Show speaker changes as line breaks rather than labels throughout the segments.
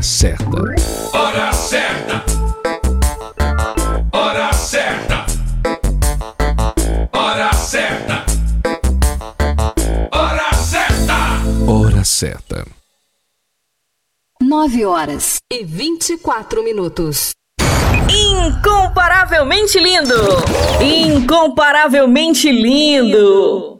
Hora certa.
Hora certa. Hora certa. Hora certa. Hora certa.
Hora certa.
9 horas e 24 minutos.
Incomparavelmente lindo! Incomparavelmente lindo!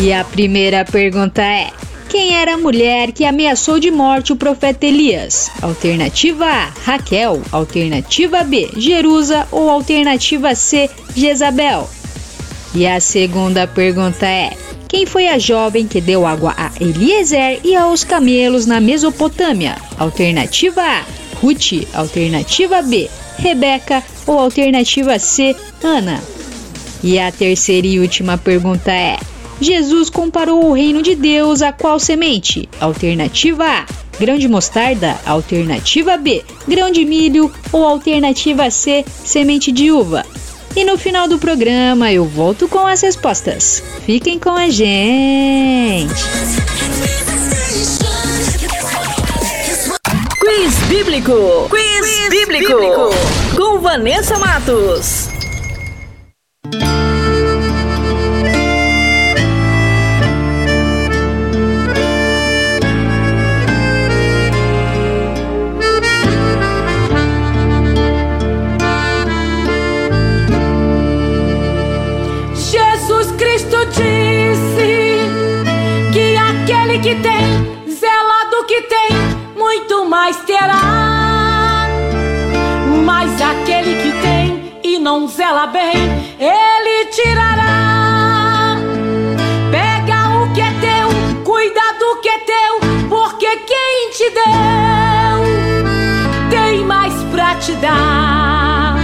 E a primeira pergunta é: Quem era a mulher que ameaçou de morte o profeta Elias? Alternativa A, Raquel. Alternativa B, Jerusa. Ou alternativa C, Jezabel? E a segunda pergunta é: quem foi a jovem que deu água a Eliezer e aos camelos na Mesopotâmia? Alternativa A, Ruth. Alternativa B, Rebeca. Ou alternativa C, Ana? E a terceira e última pergunta é: Jesus comparou o reino de Deus a qual semente? Alternativa A: grão de mostarda. Alternativa B: grão de milho. Ou alternativa C: semente de uva. E no final do programa eu volto com as respostas. Fiquem com a gente!
Quiz Bíblico! Quiz, Bíblico. Bíblico! Com Vanessa Matos.
Tem, zela do que tem, muito mais terá. Mas aquele que tem e não zela bem, ele tirará. Pega o que é teu, cuida do que é teu, porque quem te deu tem mais pra te dar.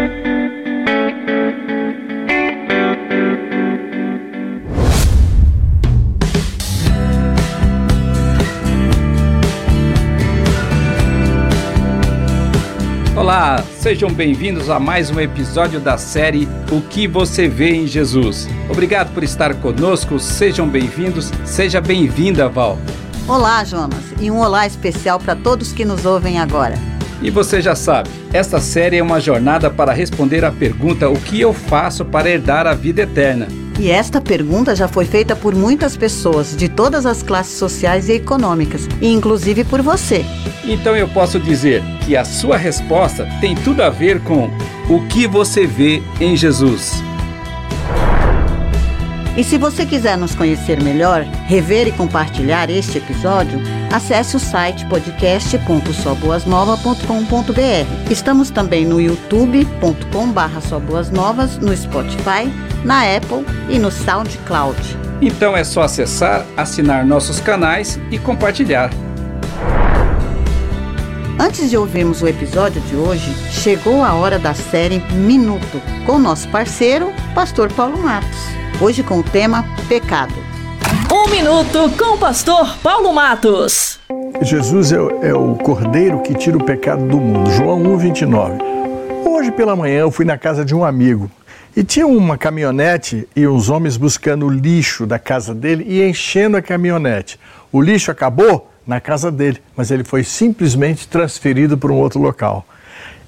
Sejam bem-vindos a mais um episódio da série O que você vê em Jesus. Obrigado por estar conosco, sejam bem-vindos, seja bem-vinda, Val.
Olá, Jonas, e um olá especial para todos que nos ouvem agora.
E você já sabe, esta série é uma jornada para responder à pergunta: o que eu faço para herdar a vida eterna?
E esta pergunta já foi feita por muitas pessoas de todas as classes sociais e econômicas, e inclusive por você.
Então eu posso dizer que a sua resposta tem tudo a ver com o que você vê em Jesus.
E se você quiser nos conhecer melhor, rever e compartilhar este episódio, acesse o site podcast.soboasnova.com.br. Estamos também no youtube.com.br soboasnovas, no Spotify, na Apple e no SoundCloud.
Então é só acessar, assinar nossos canais e compartilhar.
Antes de ouvirmos o episódio de hoje, chegou a hora da série Minuto, com nosso parceiro, Pastor Paulo Matos. Hoje com o tema Pecado.
Um minuto com o pastor Paulo Matos.
Jesus é, o- é o cordeiro que tira o pecado do mundo. João 1, 29. Hoje pela manhã eu fui na casa de um amigo e tinha uma caminhonete e uns homens buscando o lixo da casa dele e enchendo a caminhonete. O lixo acabou na casa dele, mas ele foi simplesmente transferido para um outro local.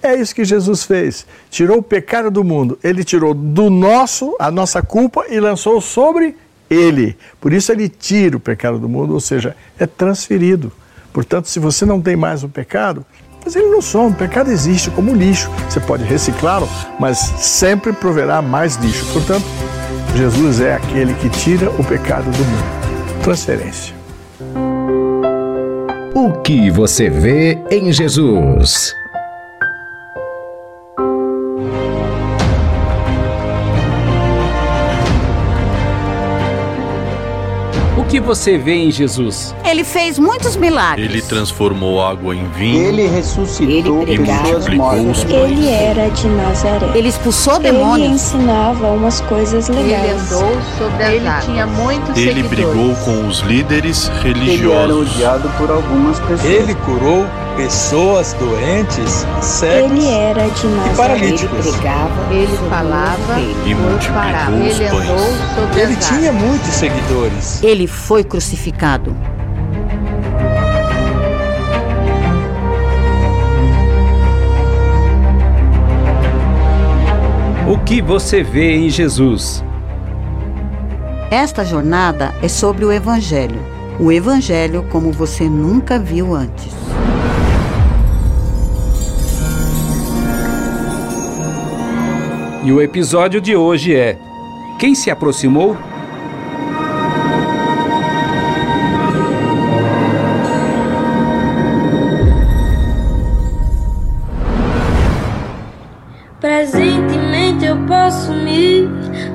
É isso que Jesus fez. Tirou o pecado do mundo. Ele tirou do nosso, a nossa culpa e lançou sobre ele. Por isso ele tira o pecado do mundo, ou seja, é transferido. Portanto, se você não tem mais o pecado, mas ele não some, o pecado existe como lixo. Você pode reciclá-lo, mas sempre proverá mais lixo. Portanto, Jesus é aquele que tira o pecado do mundo. Transferência.
O que você vê em Jesus?
Que você vê em Jesus?
Ele fez muitos milagres.
Ele transformou água em vinho.
Ele ressuscitou
e
pessoas
multiplicou os pães.
Ele era de Nazaré.
Ele expulsou
Ele
demônios.
ensinava umas coisas legais.
Ele andou sobre as Ele águas. tinha muitos
Ele
seguidores.
brigou com os líderes
Ele era
religiosos.
odiado por algumas pessoas.
Ele curou pessoas doentes, cegos
Ele era de
e paralíticos.
Ele falava
E multiplicou
parava.
os
Ele
pães.
andou sobre
Ele tinha muitos seguidores.
Ele foi crucificado.
O que você vê em Jesus?
Esta jornada é sobre o Evangelho. O Evangelho como você nunca viu antes.
E o episódio de hoje é Quem se aproximou?
Presentemente eu posso me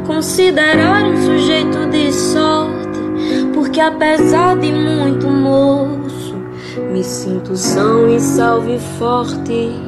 considerar um sujeito de sorte, porque apesar de muito moço, me sinto são e salve forte.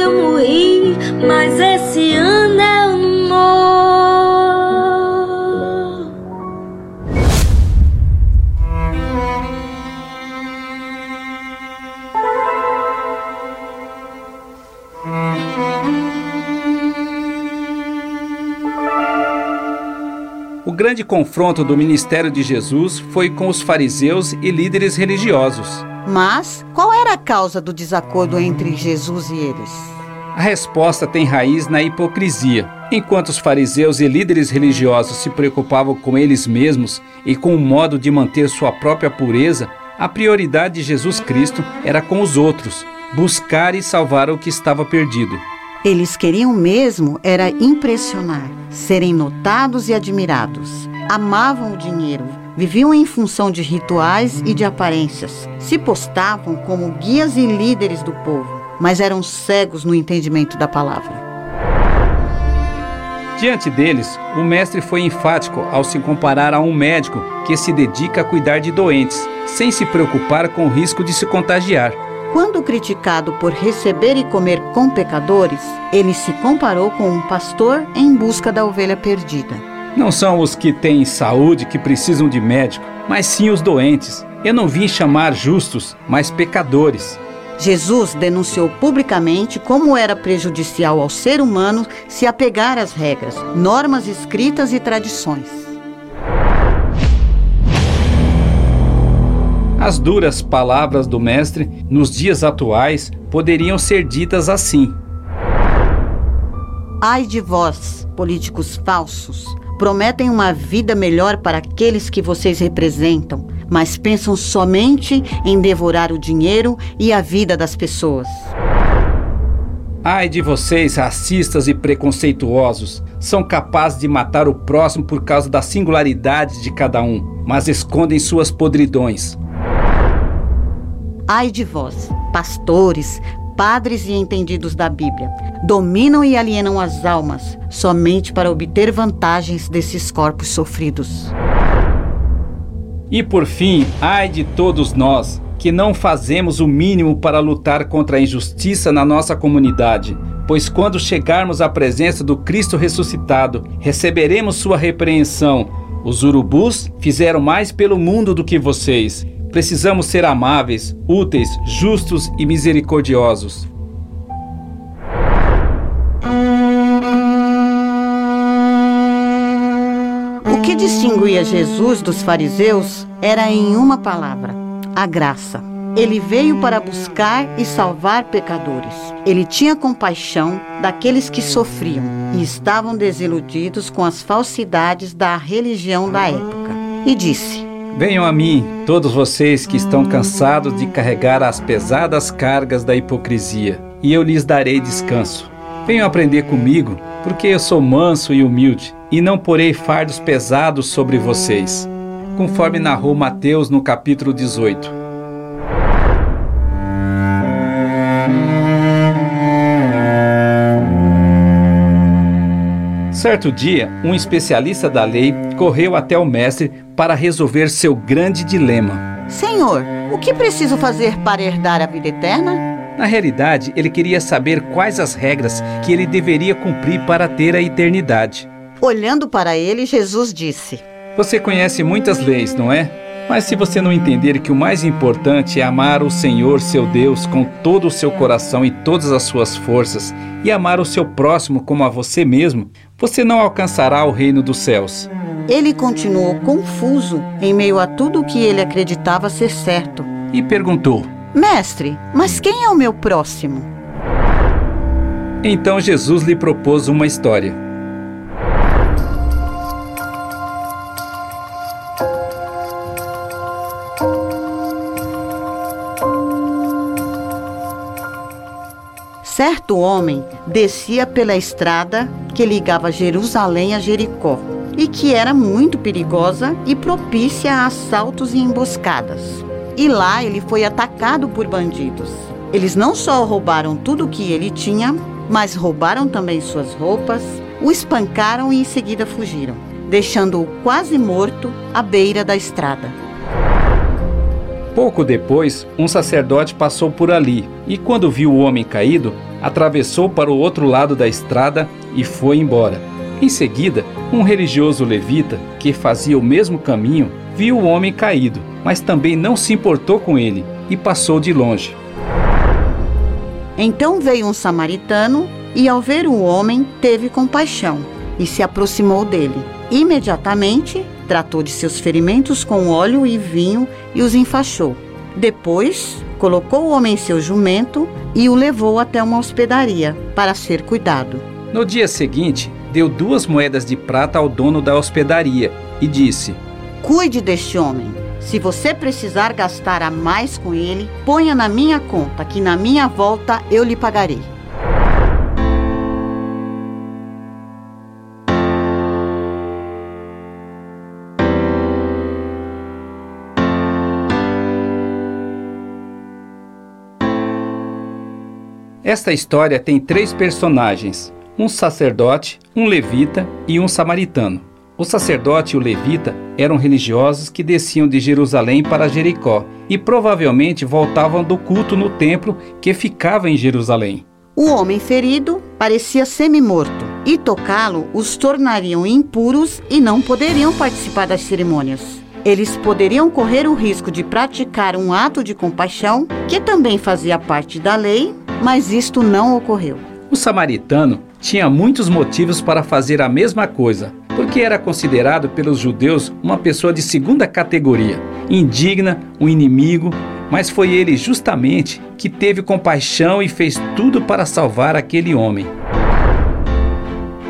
eu morri, mas esse ano é eu não morro.
O grande confronto do ministério de Jesus foi com os fariseus e líderes religiosos.
Mas qual era a causa do desacordo entre Jesus e eles?
A resposta tem raiz na hipocrisia. Enquanto os fariseus e líderes religiosos se preocupavam com eles mesmos e com o modo de manter sua própria pureza, a prioridade de Jesus Cristo era com os outros, buscar e salvar o que estava perdido.
Eles queriam mesmo era impressionar, serem notados e admirados. Amavam o dinheiro, viviam em função de rituais e de aparências. Se postavam como guias e líderes do povo, mas eram cegos no entendimento da palavra.
Diante deles, o mestre foi enfático ao se comparar a um médico que se dedica a cuidar de doentes, sem se preocupar com o risco de se contagiar.
Quando criticado por receber e comer com pecadores, ele se comparou com um pastor em busca da ovelha perdida.
Não são os que têm saúde que precisam de médico, mas sim os doentes. Eu não vim chamar justos, mas pecadores.
Jesus denunciou publicamente como era prejudicial ao ser humano se apegar às regras, normas escritas e tradições.
As duras palavras do Mestre, nos dias atuais, poderiam ser ditas assim:
Ai de vós, políticos falsos, prometem uma vida melhor para aqueles que vocês representam, mas pensam somente em devorar o dinheiro e a vida das pessoas.
Ai de vocês, racistas e preconceituosos, são capazes de matar o próximo por causa da singularidade de cada um, mas escondem suas podridões.
Ai de vós, pastores, padres e entendidos da Bíblia, dominam e alienam as almas somente para obter vantagens desses corpos sofridos.
E por fim, ai de todos nós que não fazemos o mínimo para lutar contra a injustiça na nossa comunidade, pois quando chegarmos à presença do Cristo ressuscitado, receberemos sua repreensão. Os urubus fizeram mais pelo mundo do que vocês. Precisamos ser amáveis, úteis, justos e misericordiosos.
O que distinguia Jesus dos fariseus era em uma palavra: a graça. Ele veio para buscar e salvar pecadores. Ele tinha compaixão daqueles que sofriam e estavam desiludidos com as falsidades da religião da época. E disse:
Venham a mim, todos vocês que estão cansados de carregar as pesadas cargas da hipocrisia, e eu lhes darei descanso. Venham aprender comigo, porque eu sou manso e humilde, e não porei fardos pesados sobre vocês. Conforme narrou Mateus no capítulo 18. Certo dia, um especialista da lei correu até o mestre para resolver seu grande dilema.
Senhor, o que preciso fazer para herdar a vida eterna?
Na realidade, ele queria saber quais as regras que ele deveria cumprir para ter a eternidade.
Olhando para ele, Jesus disse:
Você conhece muitas leis, não é? Mas se você não entender que o mais importante é amar o Senhor, seu Deus, com todo o seu coração e todas as suas forças, e amar o seu próximo como a você mesmo, você não alcançará o reino dos céus.
Ele continuou confuso em meio a tudo o que ele acreditava ser certo.
E perguntou:
Mestre, mas quem é o meu próximo?
Então Jesus lhe propôs uma história.
Certo homem descia pela estrada que ligava Jerusalém a Jericó e que era muito perigosa e propícia a assaltos e emboscadas. E lá ele foi atacado por bandidos. Eles não só roubaram tudo o que ele tinha, mas roubaram também suas roupas, o espancaram e em seguida fugiram, deixando-o quase morto à beira da estrada.
Pouco depois, um sacerdote passou por ali e, quando viu o homem caído, atravessou para o outro lado da estrada e foi embora. Em seguida, um religioso levita, que fazia o mesmo caminho, viu o homem caído, mas também não se importou com ele e passou de longe.
Então veio um samaritano e, ao ver o homem, teve compaixão e se aproximou dele. Imediatamente, tratou de seus ferimentos com óleo e vinho e os enfaixou. Depois, colocou o homem em seu jumento e o levou até uma hospedaria para ser cuidado.
No dia seguinte, deu duas moedas de prata ao dono da hospedaria e disse:
Cuide deste homem. Se você precisar gastar a mais com ele, ponha na minha conta, que na minha volta eu lhe pagarei.
Esta história tem três personagens: um sacerdote, um levita e um samaritano. O sacerdote e o levita eram religiosos que desciam de Jerusalém para Jericó e provavelmente voltavam do culto no templo que ficava em Jerusalém.
O homem ferido parecia semi-morto e tocá-lo os tornariam impuros e não poderiam participar das cerimônias. Eles poderiam correr o risco de praticar um ato de compaixão, que também fazia parte da lei, mas isto não ocorreu.
O samaritano tinha muitos motivos para fazer a mesma coisa, porque era considerado pelos judeus uma pessoa de segunda categoria, indigna, um inimigo, mas foi ele justamente que teve compaixão e fez tudo para salvar aquele homem.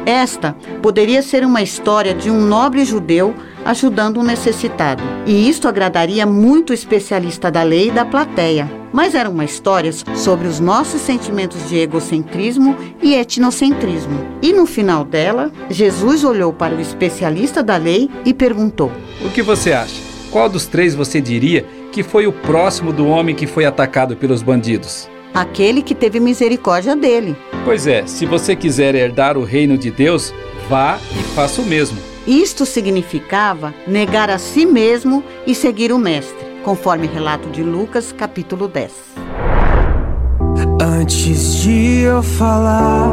Esta poderia ser uma história de um nobre judeu ajudando um necessitado, e isto agradaria muito o especialista da lei e da plateia. Mas era uma história sobre os nossos sentimentos de egocentrismo e etnocentrismo. E no final dela, Jesus olhou para o especialista da lei e perguntou:
O que você acha? Qual dos três você diria que foi o próximo do homem que foi atacado pelos bandidos?
Aquele que teve misericórdia dele.
Pois é, se você quiser herdar o reino de Deus, vá e faça o mesmo.
Isto significava negar a si mesmo e seguir o Mestre, conforme relato de Lucas, capítulo 10.
Antes de eu falar,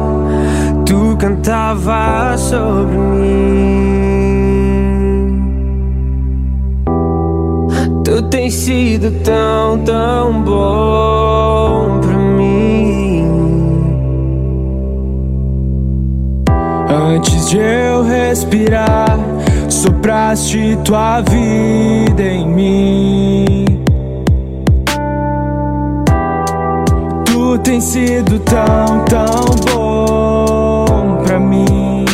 tu cantava sobre mim. Tu tens sido tão, tão bom pra mim. Antes de eu respirar, sopraste tua vida em mim. Tens sido tão, tão bom pra mim.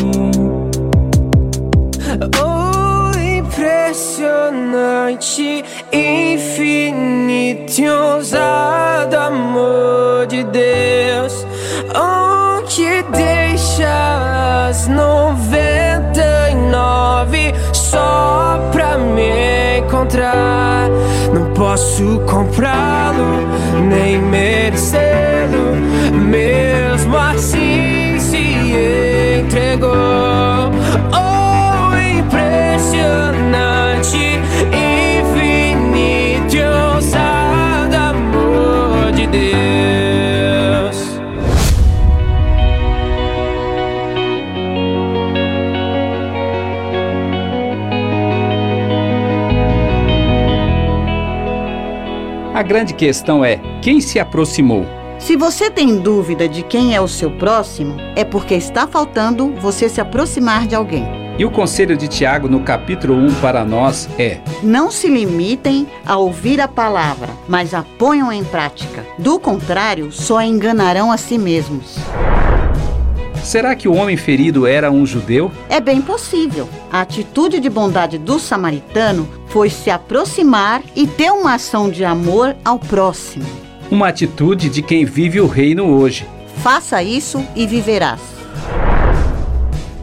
Oh, impressionante, infinito e ousado amor de Deus. Encontrar? Não posso comprá-lo, nem merecê-lo. Mesmo assim se entregou.
Grande questão é: quem se aproximou?
Se você tem dúvida de quem é o seu próximo, é porque está faltando você se aproximar de alguém.
E o conselho de Tiago no capítulo 1 para nós é:
Não se limitem a ouvir a palavra, mas a ponham em prática. Do contrário, só enganarão a si mesmos.
Será que o homem ferido era um judeu?
É bem possível. A atitude de bondade do samaritano foi se aproximar e ter uma ação de amor ao próximo.
Uma atitude de quem vive o reino hoje.
Faça isso e viverás.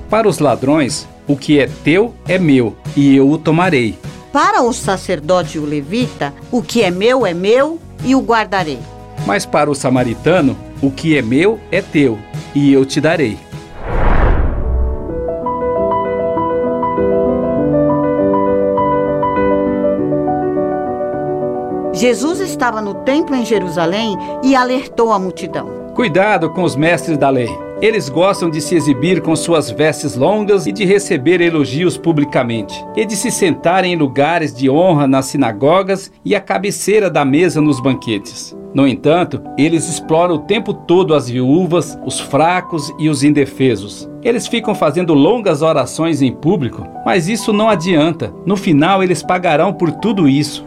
Para os ladrões, o que é teu é meu, e eu o tomarei.
Para o sacerdote e o levita, o que é meu é meu e o guardarei.
Mas para o samaritano, o que é meu é teu, e eu te darei.
Jesus estava no templo em Jerusalém e alertou a multidão.
Cuidado com os mestres da lei. Eles gostam de se exibir com suas vestes longas e de receber elogios publicamente, e de se sentar em lugares de honra nas sinagogas e à cabeceira da mesa nos banquetes. No entanto, eles exploram o tempo todo as viúvas, os fracos e os indefesos. Eles ficam fazendo longas orações em público, mas isso não adianta. No final, eles pagarão por tudo isso.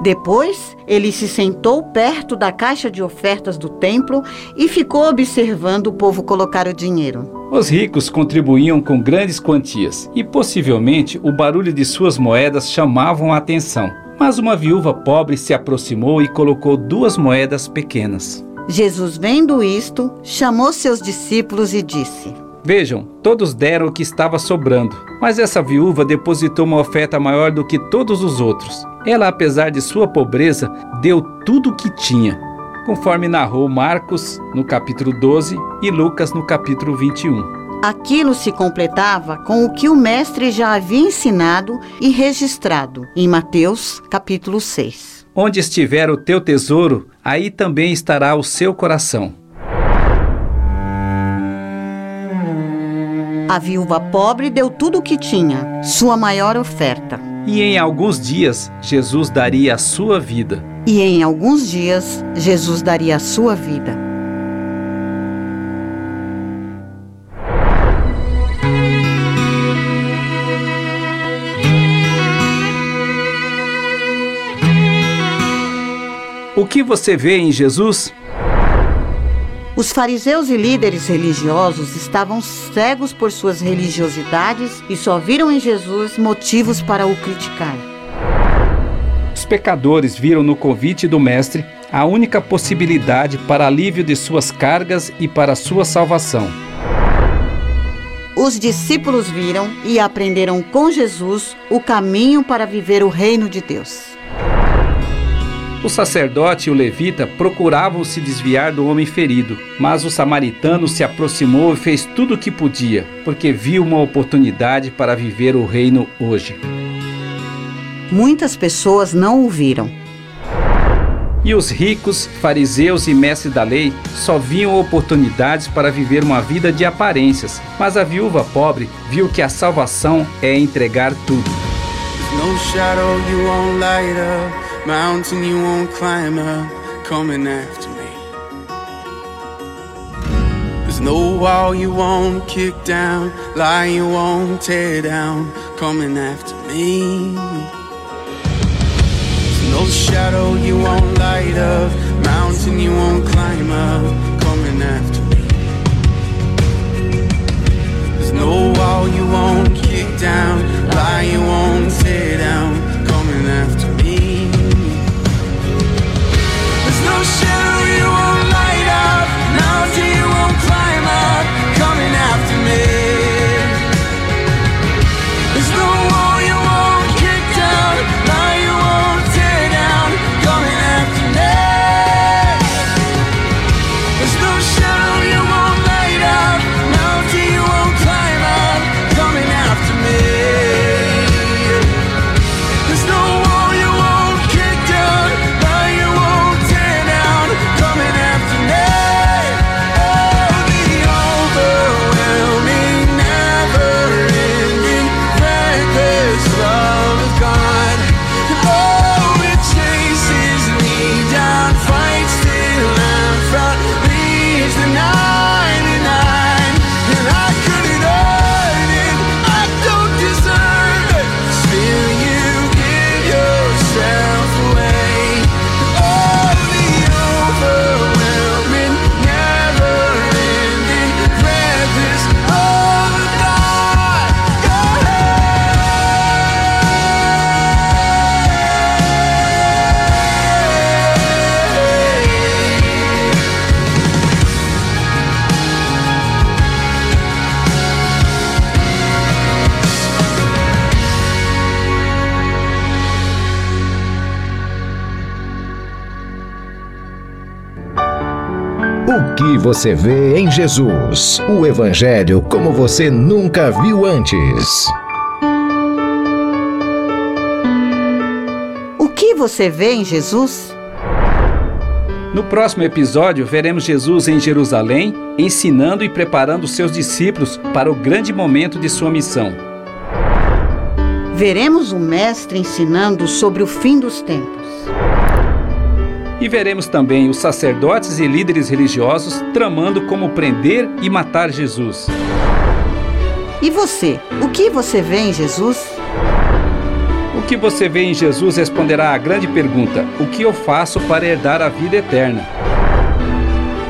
Depois, ele se sentou perto da caixa de ofertas do templo e ficou observando o povo colocar o dinheiro.
Os ricos contribuíam com grandes quantias e possivelmente o barulho de suas moedas chamavam a atenção. Mas uma viúva pobre se aproximou e colocou duas moedas pequenas.
Jesus, vendo isto, chamou seus discípulos e disse:
Vejam, todos deram o que estava sobrando, mas essa viúva depositou uma oferta maior do que todos os outros. Ela, apesar de sua pobreza, deu tudo o que tinha, conforme narrou Marcos no capítulo 12 e Lucas no capítulo 21.
Aquilo se completava com o que o mestre já havia ensinado e registrado em Mateus, capítulo 6.
Onde estiver o teu tesouro, aí também estará o seu coração.
A viúva pobre deu tudo o que tinha, sua maior oferta.
E em alguns dias, Jesus daria a sua vida.
E em alguns dias, Jesus daria a sua vida.
O que você vê em Jesus?
Os fariseus e líderes religiosos estavam cegos por suas religiosidades e só viram em Jesus motivos para o criticar.
Os pecadores viram no convite do Mestre a única possibilidade para alívio de suas cargas e para sua salvação.
Os discípulos viram e aprenderam com Jesus o caminho para viver o reino de Deus.
O sacerdote e o levita procuravam se desviar do homem ferido, mas o samaritano se aproximou e fez tudo o que podia, porque viu uma oportunidade para viver o reino hoje.
Muitas pessoas não o viram.
E os ricos, fariseus e mestres da lei só viam oportunidades para viver uma vida de aparências, mas a viúva pobre viu que a salvação é entregar tudo.
Mountain you won't climb up, coming after me. There's no wall you won't kick down, lie you won't tear down, coming after me. There's no shadow you won't light up, mountain you won't climb up, coming after me. There's no wall you won't kick down, lie you won't tear down,
O que você vê em Jesus? O Evangelho como você nunca viu antes.
O que você vê em Jesus?
No próximo episódio, veremos Jesus em Jerusalém, ensinando e preparando seus discípulos para o grande momento de sua missão.
Veremos o Mestre ensinando sobre o fim dos tempos.
E veremos também os sacerdotes e líderes religiosos tramando como prender e matar Jesus.
E você? O que você vê em Jesus?
O que você vê em Jesus responderá à grande pergunta: o que eu faço para herdar a vida eterna?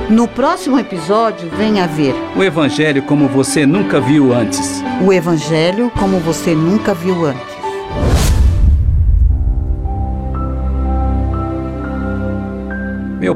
No próximo episódio, venha ver
O Evangelho como você nunca viu antes.
o Evangelho como você nunca viu antes.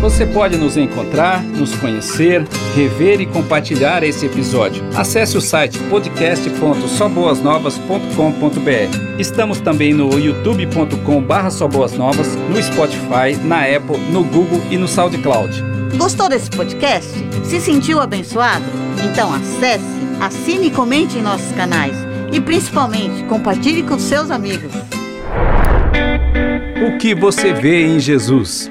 Você pode nos encontrar, nos conhecer, rever e compartilhar esse episódio. Acesse o site podcast.soboasnovas.com.br. Estamos também no youtube.com/barra soboasnovas, no Spotify, na Apple, no Google e no SoundCloud.
Gostou desse podcast? Se sentiu abençoado? Então acesse, assine e comente em nossos canais. E principalmente, compartilhe com seus amigos.
O que você vê em Jesus?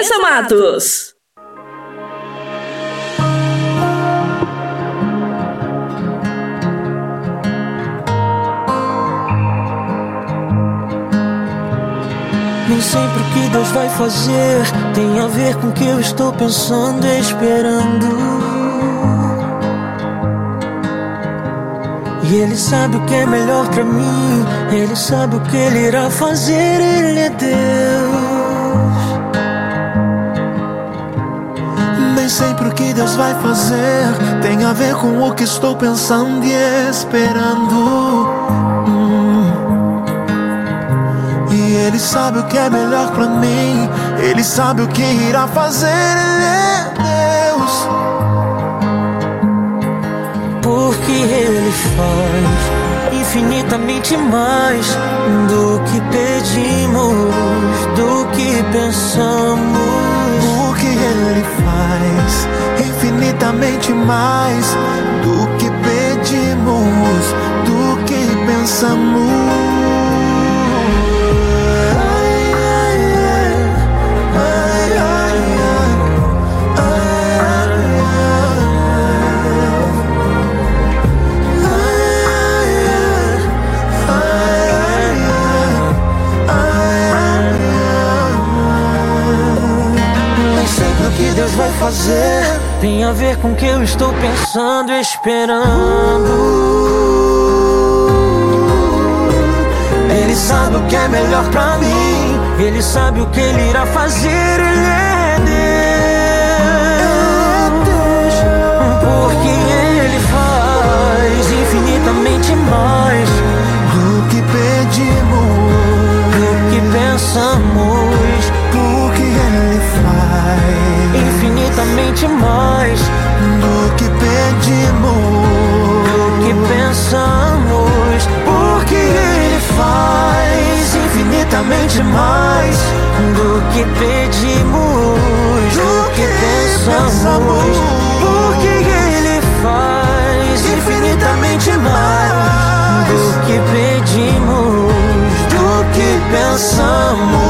Vanessa Matos.
Nem sempre o que Deus vai fazer tem a ver com o que eu estou pensando e esperando. E Ele sabe o que é melhor pra mim, Ele sabe o que Ele irá fazer, Ele é Deus.
Sempre o que Deus vai fazer tem a ver com o que estou pensando e esperando. Hum. E Ele sabe o que é melhor pra mim, Ele sabe o que irá fazer, Ele é Deus.
Porque Ele faz infinitamente mais do que pedimos, do que pensamos.
Ele faz infinitamente mais do que pedimos, do que pensamos.
Vai fazer tem a ver com o que eu estou pensando e esperando. Ele sabe o que é melhor pra mim, ele sabe o que ele irá fazer, ele é Deus. Porque ele faz infinitamente mais
do que pedimos,
do que pensamos.
Porque Ele faz
infinitamente mais
do que pedimos,
do que pensamos.
Porque Ele faz
infinitamente mais do que pedimos, do que pensamos. Porque Ele faz infinitamente mais do que pedimos, do que pensamos.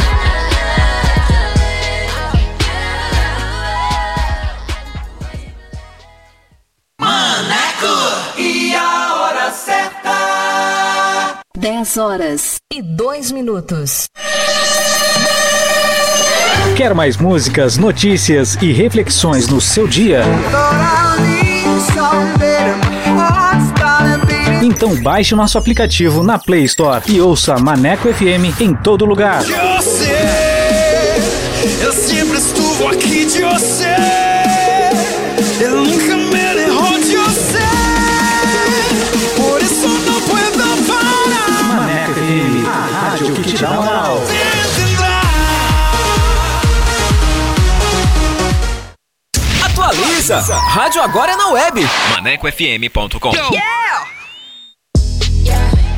10 horas e 2 minutos.
Quer mais músicas, notícias e reflexões no seu dia? Então baixe nosso aplicativo na Play Store e ouça Maneco FM em todo lugar.
Eu eu sempre estou aqui de você.
Rádio
agora é na web.
ManecoFM.com.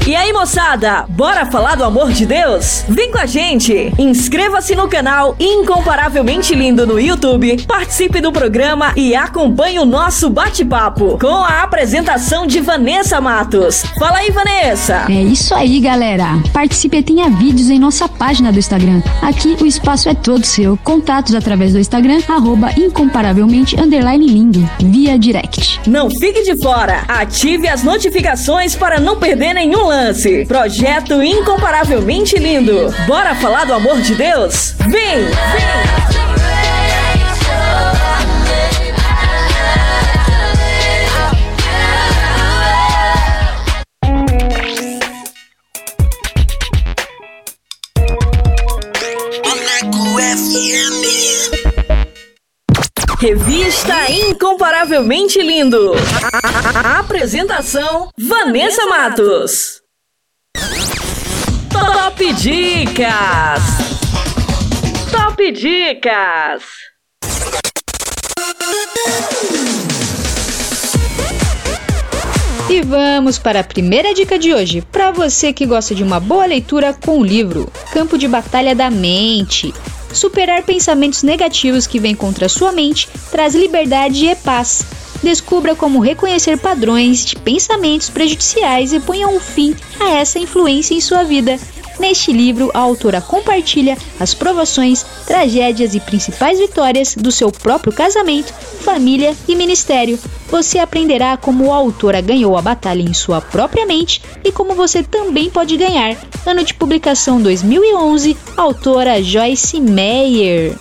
E aí, moçada, bora falar do amor de Deus? Vem com a gente! Inscreva-se no canal Incomparavelmente Lindo no YouTube, participe do programa e acompanhe o nosso bate-papo com a apresentação de Vanessa Matos. Fala aí, Vanessa!
É isso aí, galera! Participe e tenha vídeos em nossa página do Instagram. Aqui o espaço é todo seu. Contatos através do Instagram, arroba incomparavelmente underline lindo, via direct.
Não fique de fora! Ative as notificações para não perder nenhum lance. Projeto Incomparavelmente Lindo. Bora falar do amor de Deus? Vem! Vem! Revista Incomparavelmente Lindo. A apresentação: Vanessa Matos. Top Dicas! Top Dicas!
E vamos para a primeira dica de hoje, para você que gosta de uma boa leitura com o livro Campo de Batalha da Mente. Superar pensamentos negativos que vêm contra sua mente traz liberdade e paz. Descubra como reconhecer padrões de pensamentos prejudiciais e ponha um fim a essa influência em sua vida. Neste livro, a autora compartilha as provações, tragédias e principais vitórias do seu próprio casamento, família e ministério. Você aprenderá como a autora ganhou a batalha em sua própria mente e como você também pode ganhar. Ano de publicação 2011, autora Joyce Meyer.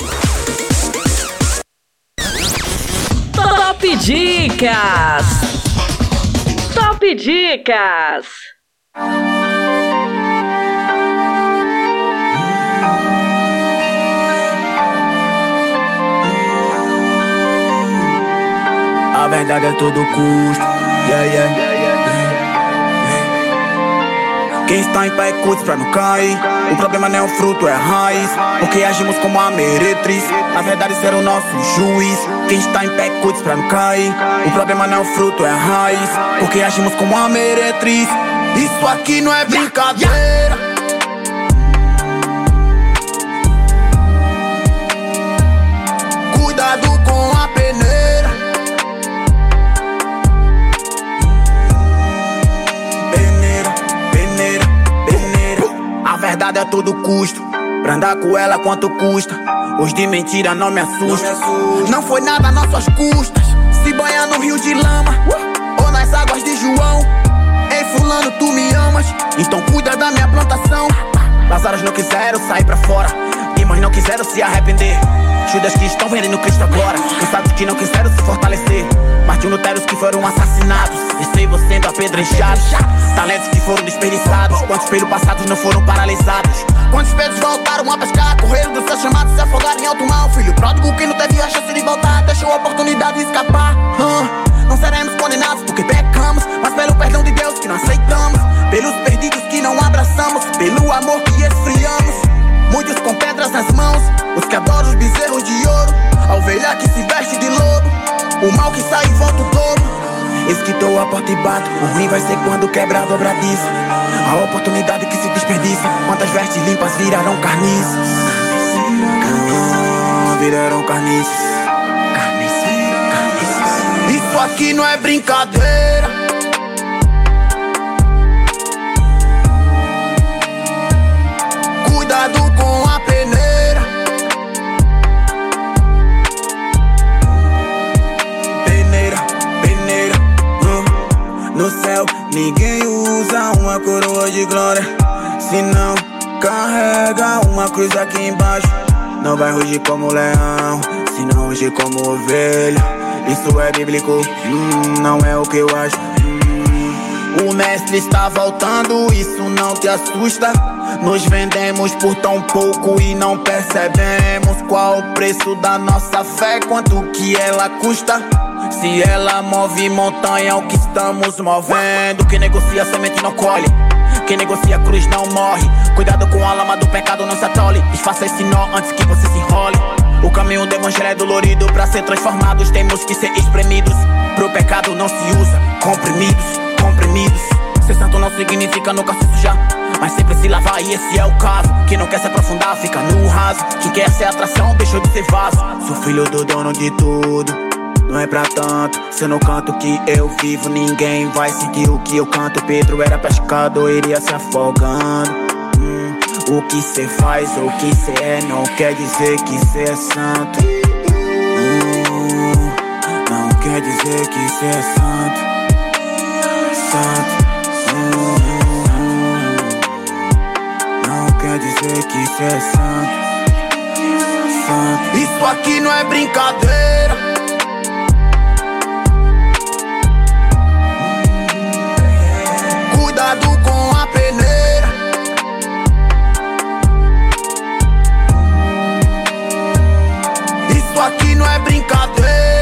Top Dicas! Top Dicas!
A verdade é todo custo. Yeah, yeah. Quem está em pé cuide pra não cair. O problema não é o fruto, é a raiz. Porque agimos como a meretriz. A verdade será o nosso juiz. Quem está em pé cuide pra não cair. O problema não é o fruto, é a raiz. Porque agimos como a meretriz. Isso aqui não é brincadeira. A verdade é todo custo. Pra andar com ela, quanto custa? Os de mentira não me assustam. Não foi nada a nossas custas. Se banha no rio de lama ou nas águas de João. Ei, fulano, tu me amas, então cuida da minha plantação. Lazaros não quiseram sair pra fora, irmãos não quiseram se arrepender. Judas que estão vendendo Cristo agora, cansados que não quiseram se fortalecer. Martin Luteros que foram assassinados, Estevão sendo apedrejados. Talentos que foram desperdiçados, quantos pelos passados não foram paralisados. Quantos pesos voltaram a pescar, correram do seu chamado, se afogaram em alto mal. Filho pródigo que não teve a chance de voltar, deixou a oportunidade de escapar. Hum, Não seremos condenados porque pecamos, mas pelo perdão de Deus que não aceitamos. Pelos perdidos que não abraçamos, pelo amor que esfriamos. Muitos com pedras nas mãos, os que adoram os bezerros de ouro. A ovelha que se veste de lobo, o mal que sai e volta o dobro. Esquitou a porta e bato, o ruim vai ser quando quebrar a dobradiça. A oportunidade que se desperdiça, quantas vestes limpas virarão carniças. Virarão carniças. Isso aqui não é brincadeira. Cuidado com a peneira. Peneira, peneira. hum. No céu, ninguém usa uma coroa de glória. Se não, carrega uma cruz aqui embaixo. Não vai rugir como leão, se não rugir como ovelha. Isso é bíblico, hum, não é o que eu acho. Hum. O mestre está voltando, isso não te assusta. Nos vendemos por tão pouco e não percebemos qual o preço da nossa fé, quanto que ela custa. Se ela move montanha, é o que estamos movendo. Quem negocia semente não colhe. Quem negocia cruz não morre. Cuidado com a lama do pecado, não se atole. Desfaça esse nó antes que você se enrole. O caminho do evangelho é dolorido. Pra ser transformados, temos que ser espremidos. Pro pecado não se usa comprimidos, comprimidos. Ser santo não significa nunca se sujar. Mas sempre se lavar, e esse é o caso. Quem não quer se aprofundar, fica no raso. Quem quer ser atração, deixou de ser vaso. Sou filho do dono de tudo não é pra tanto. Se eu não canto que eu vivo, ninguém vai sentir o que eu canto. Pedro era pescador, iria se afogando. Hum, o que cê faz ou o que cê é não quer dizer que cê é santo. Hum, não quer dizer que cê é santo. Santo. Dizer que cê é santo. Santo. Isso aqui não é brincadeira. cuidado com a peneira. Isso aqui não é brincadeira.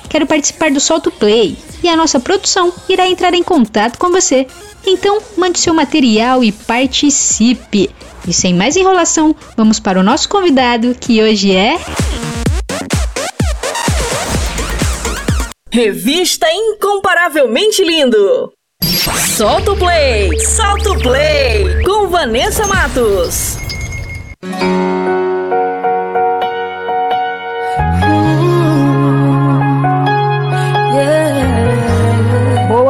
Quero participar do Solto Play e a nossa produção irá entrar em contato com você. Então, mande seu material e participe. E sem mais enrolação, vamos para o nosso convidado que hoje é.
Revista Incomparavelmente Lindo! Solta o play! Solta o play! Com Vanessa Matos!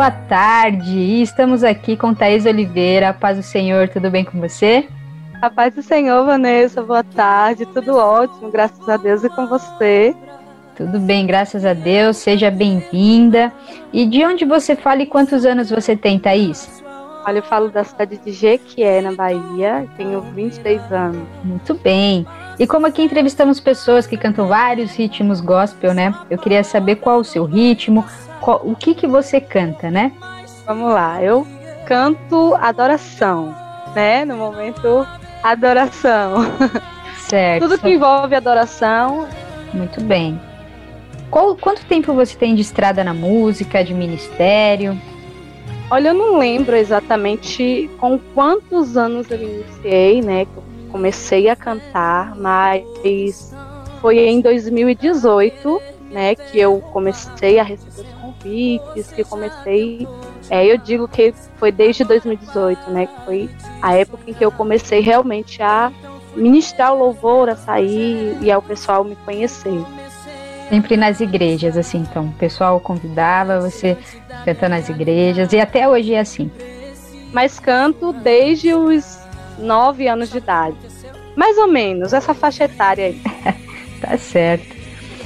Boa tarde! Estamos aqui com Thaís Oliveira. Paz do Senhor, tudo bem com você?
A paz do Senhor, Vanessa. Boa tarde. Tudo ótimo, graças a Deus e com você.
Tudo bem, graças a Deus. Seja bem-vinda. E de onde você fala e quantos anos você tem, Thaís?
Olha, eu falo da cidade de Jequié, na Bahia. Tenho 23 anos.
Muito bem. E como aqui entrevistamos pessoas que cantam vários ritmos gospel, né? Eu queria saber qual o seu ritmo, qual, o que que você canta, né?
Vamos lá. Eu canto adoração, né? No momento, adoração.
Certo.
Tudo que envolve adoração.
Muito bem. Qual, quanto tempo você tem de estrada na música, de ministério?
Olha, eu não lembro exatamente com quantos anos eu iniciei, né? Que eu comecei a cantar, mas foi em 2018, né? Que eu comecei a receber os convites, que comecei. É, eu digo que foi desde 2018, né? Que foi a época em que eu comecei realmente a ministrar o louvor, a sair e ao pessoal me conhecer.
Sempre nas igrejas, assim, então. O pessoal convidava você cantar nas igrejas, e até hoje é assim.
Mas canto desde os nove anos de idade. Mais ou menos, essa faixa etária aí.
tá certo.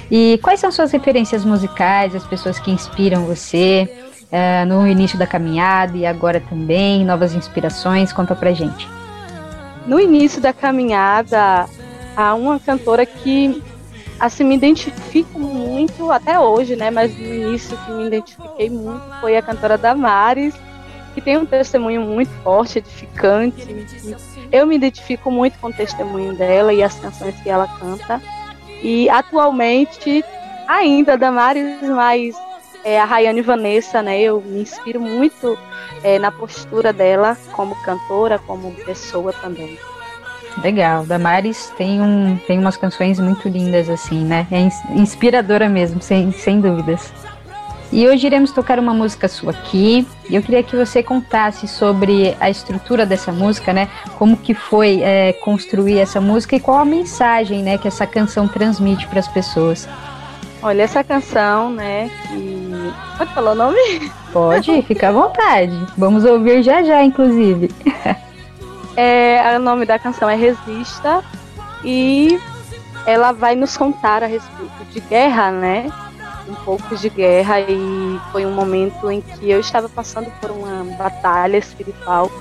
E quais são suas referências musicais, as pessoas que inspiram você uh, no início da caminhada e agora também, novas inspirações? Conta pra gente.
No início da caminhada, há uma cantora que assim, me identifico muito até hoje, né? Mas no início que me identifiquei muito foi a cantora Damares. que tem um testemunho muito forte, edificante. Eu me identifico muito com o testemunho dela e as canções que ela canta. E atualmente, ainda Damares, mas é, a Rayane Vanessa, né? Eu me inspiro muito é, na postura dela como cantora, como pessoa também.
Legal, Damares tem, um, tem umas canções muito lindas assim, né? É inspiradora mesmo, sem, sem dúvidas. E hoje iremos tocar uma música sua aqui. E eu queria que você contasse sobre a estrutura dessa música, né? Como que foi é, construir essa música e qual a mensagem, né, que essa canção transmite para as pessoas.
Olha, essa canção, né, que... Pode falar o nome?
Pode, fica à vontade. Vamos ouvir já já, inclusive.
é, o nome da canção é Resista e ela vai nos contar a respeito de guerra, né? Um pouco de guerra e foi um momento em que eu estava passando por uma batalha espiritual.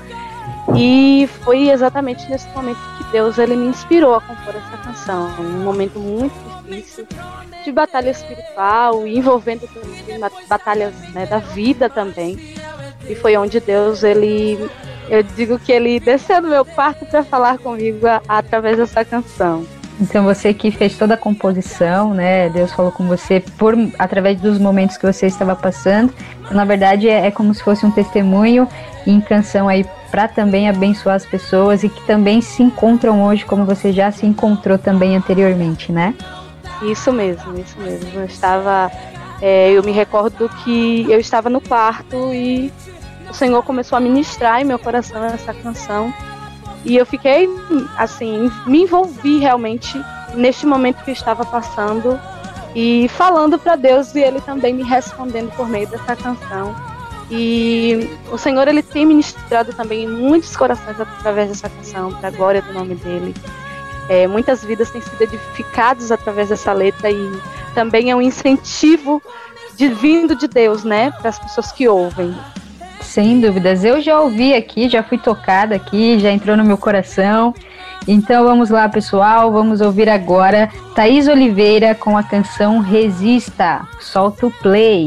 E foi exatamente nesse momento que Deus ele me inspirou a compor essa canção, um momento muito difícil de batalha espiritual envolvendo também batalhas né, da vida também. E foi onde Deus ele eu digo que ele desceu do meu quarto para falar comigo a, através dessa canção.
Então você que fez toda a composição, né? Deus falou com você por através dos momentos que você estava passando. Então, na verdade é, é como se fosse um testemunho em canção aí para também abençoar as pessoas e que também se encontram hoje como você já se encontrou também anteriormente, né?
Isso mesmo, isso mesmo. Eu estava, é, eu me recordo que eu estava no quarto e o Senhor começou a ministrar em meu coração essa canção e eu fiquei, assim, me envolvi realmente neste momento que eu estava passando e falando para Deus e Ele também me respondendo por meio dessa canção. E o Senhor ele tem ministrado também em muitos corações através dessa canção, para a glória do nome dele. É, muitas vidas têm sido edificadas através dessa letra e também é um incentivo de, vindo de Deus, né, para as pessoas que ouvem.
Sem dúvidas. Eu já ouvi aqui, já fui tocada aqui, já entrou no meu coração. Então vamos lá, pessoal. Vamos ouvir agora Thaís Oliveira com a canção Resista. Solta o play.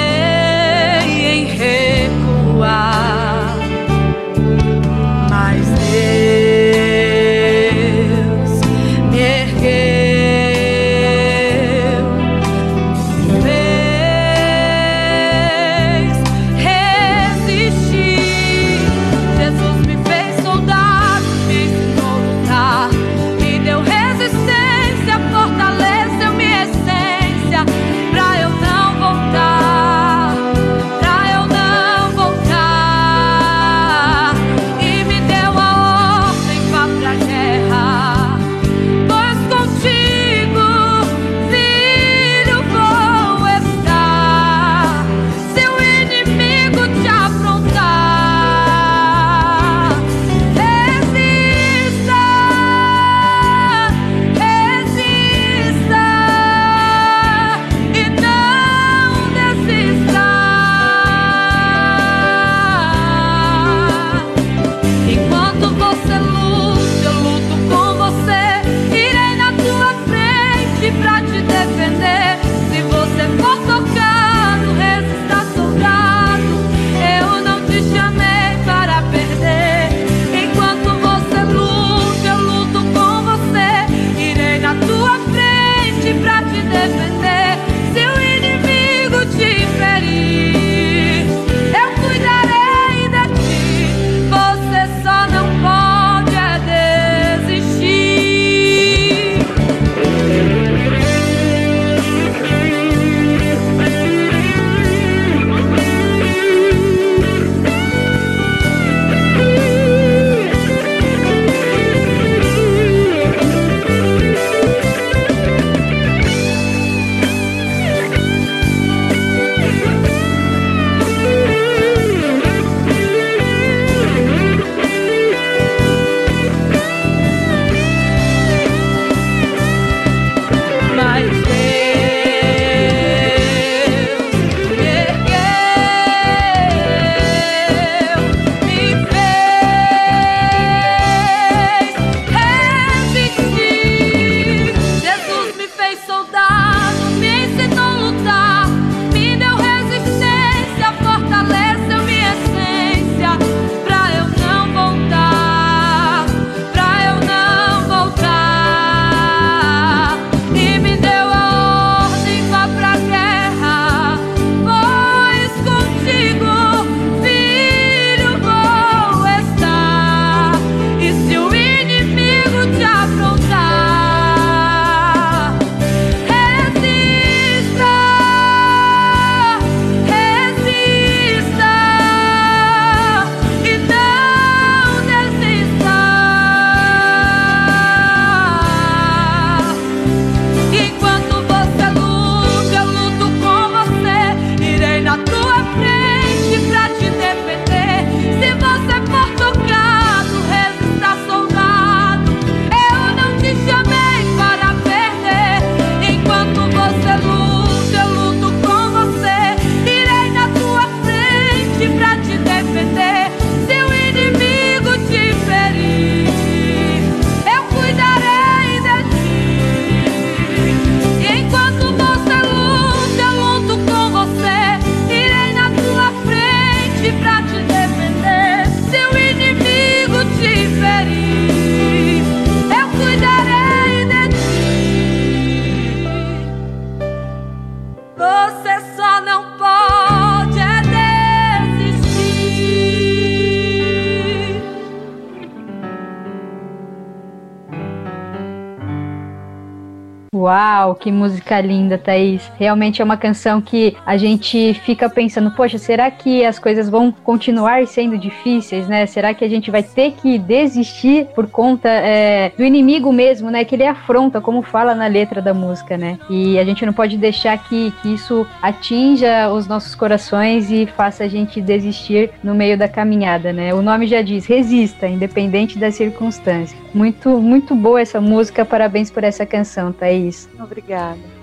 Que música linda, Thaís. Realmente é uma canção que a gente fica pensando, poxa, será que as coisas vão continuar sendo difíceis, né? Será que a gente vai ter que desistir por conta é, do inimigo mesmo, né? Que ele afronta, como fala na letra da música, né? E a gente não pode deixar que, que isso atinja os nossos corações e faça a gente desistir no meio da caminhada, né? O nome já diz, resista, independente das circunstâncias. Muito, muito boa essa música, parabéns por essa canção, Thaís.
Obrigada.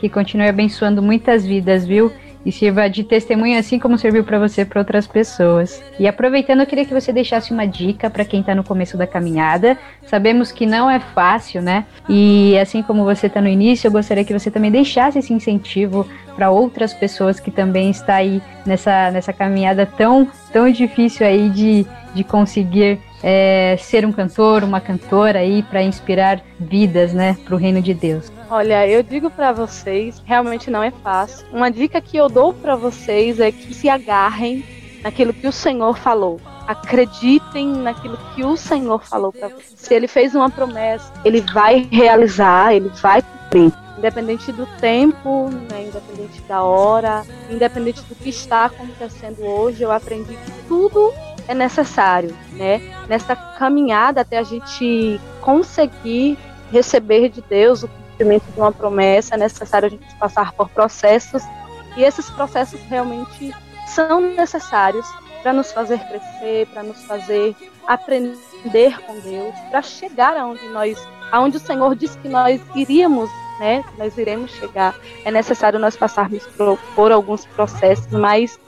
Que continue abençoando muitas vidas, viu? E sirva de testemunho assim como serviu para você para outras pessoas. E aproveitando, eu queria que você deixasse uma dica para quem está no começo da caminhada. Sabemos que não é fácil, né? E assim como você está no início, eu gostaria que você também deixasse esse incentivo para outras pessoas que também está aí nessa, nessa caminhada tão, tão difícil aí de, de conseguir é, ser um cantor, uma cantora aí para inspirar vidas, né, para o reino de Deus.
Olha, eu digo para vocês, realmente não é fácil. Uma dica que eu dou para vocês é que se agarrem naquilo que o Senhor falou. Acreditem naquilo que o Senhor falou para vocês. Se ele fez uma promessa, ele vai realizar, ele vai cumprir. Independente do tempo, né, independente da hora, independente do que está acontecendo hoje, eu aprendi que tudo é necessário, né? Nessa caminhada até a gente conseguir receber de Deus o cumprimento de uma promessa, é necessário a gente passar por processos e esses processos realmente são necessários para nos fazer crescer, para nos fazer aprender com Deus, para chegar aonde nós, aonde o Senhor disse que nós iríamos, né? Nós iremos chegar. É necessário nós passarmos por, por alguns processos, mas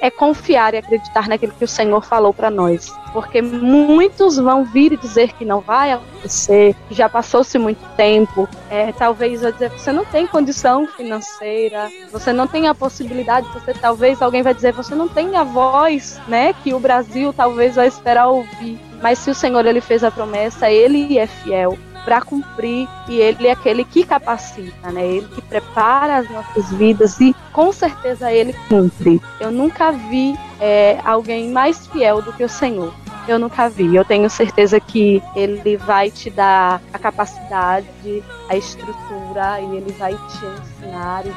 é confiar e acreditar naquilo que o Senhor falou para nós. Porque muitos vão vir e dizer que não vai acontecer, que já passou-se muito tempo. É, talvez vai dizer, você não tem condição financeira, você não tem a possibilidade, você talvez alguém vai dizer, você não tem a voz, né, que o Brasil talvez vai esperar ouvir. Mas se o Senhor ele fez a promessa, ele é fiel para cumprir e ele é aquele que capacita, né? Ele que prepara as nossas vidas e com certeza ele cumpre. Eu nunca vi é, alguém mais fiel do que o Senhor eu nunca vi. Eu tenho certeza que ele vai te dar a capacidade, a estrutura e ele vai te ensinar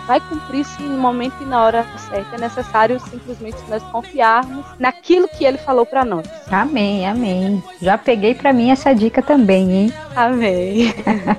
vai cumprir sim no momento e na hora certa. É necessário simplesmente nós confiarmos naquilo que ele falou para nós.
Amém, amém. Já peguei para mim essa dica também, hein?
Amém.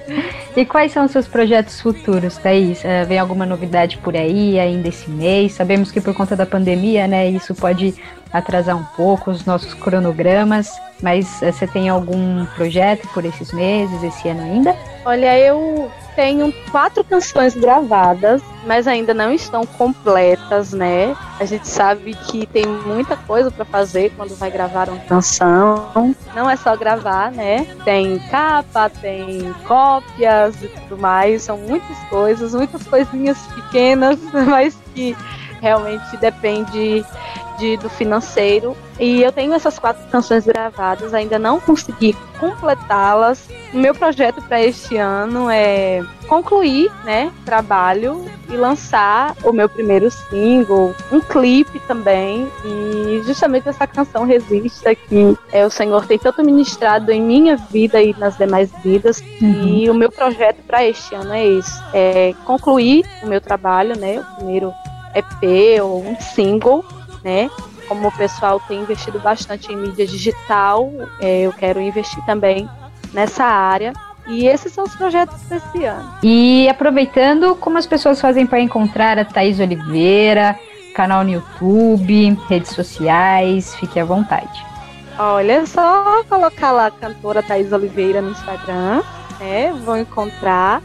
e quais são os seus projetos futuros, Thaís? Uh, vem alguma novidade por aí ainda esse mês? Sabemos que por conta da pandemia, né, isso pode atrasar um pouco os nossos cronogramas, mas eh, você tem algum projeto por esses meses, esse ano ainda?
Olha, eu tenho quatro canções gravadas, mas ainda não estão completas, né? A gente sabe que tem muita coisa para fazer quando vai gravar uma canção. Não é só gravar, né? Tem capa, tem cópias e tudo mais. São muitas coisas, muitas coisinhas pequenas, mas que realmente depende de, do financeiro. E eu tenho essas quatro canções gravadas, ainda não consegui completá-las. O meu projeto para este ano é concluir, né, trabalho e lançar o meu primeiro single, um clipe também e justamente essa canção Resista que é o Senhor tem tanto ministrado em minha vida e nas demais vidas uhum. e o meu projeto para este ano é esse, é concluir o meu trabalho, né, o primeiro EP ou um single, né? Como o pessoal tem investido bastante em mídia digital, é, eu quero investir também nessa área. E esses são os projetos desse ano.
E aproveitando, como as pessoas fazem para encontrar a Thaís Oliveira, canal no YouTube, redes sociais, fique à vontade.
Olha, é só colocar lá a cantora Thaís Oliveira no Instagram, né? Vão encontrar.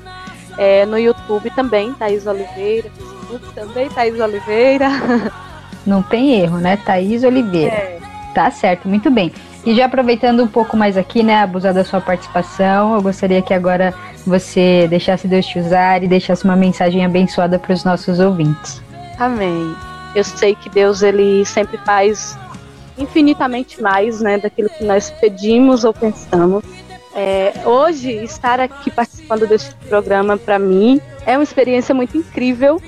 É, no YouTube também, Thaís Oliveira, Facebook também, Thaís Oliveira.
Não tem erro, né? Thaís Oliveira. É. Tá certo, muito bem. E já aproveitando um pouco mais aqui, né, abusar da sua participação, eu gostaria que agora você deixasse Deus te usar e deixasse uma mensagem abençoada para os nossos ouvintes.
Amém. Eu sei que Deus ele sempre faz infinitamente mais, né, daquilo que nós pedimos ou pensamos. É, hoje estar aqui participando deste programa para mim é uma experiência muito incrível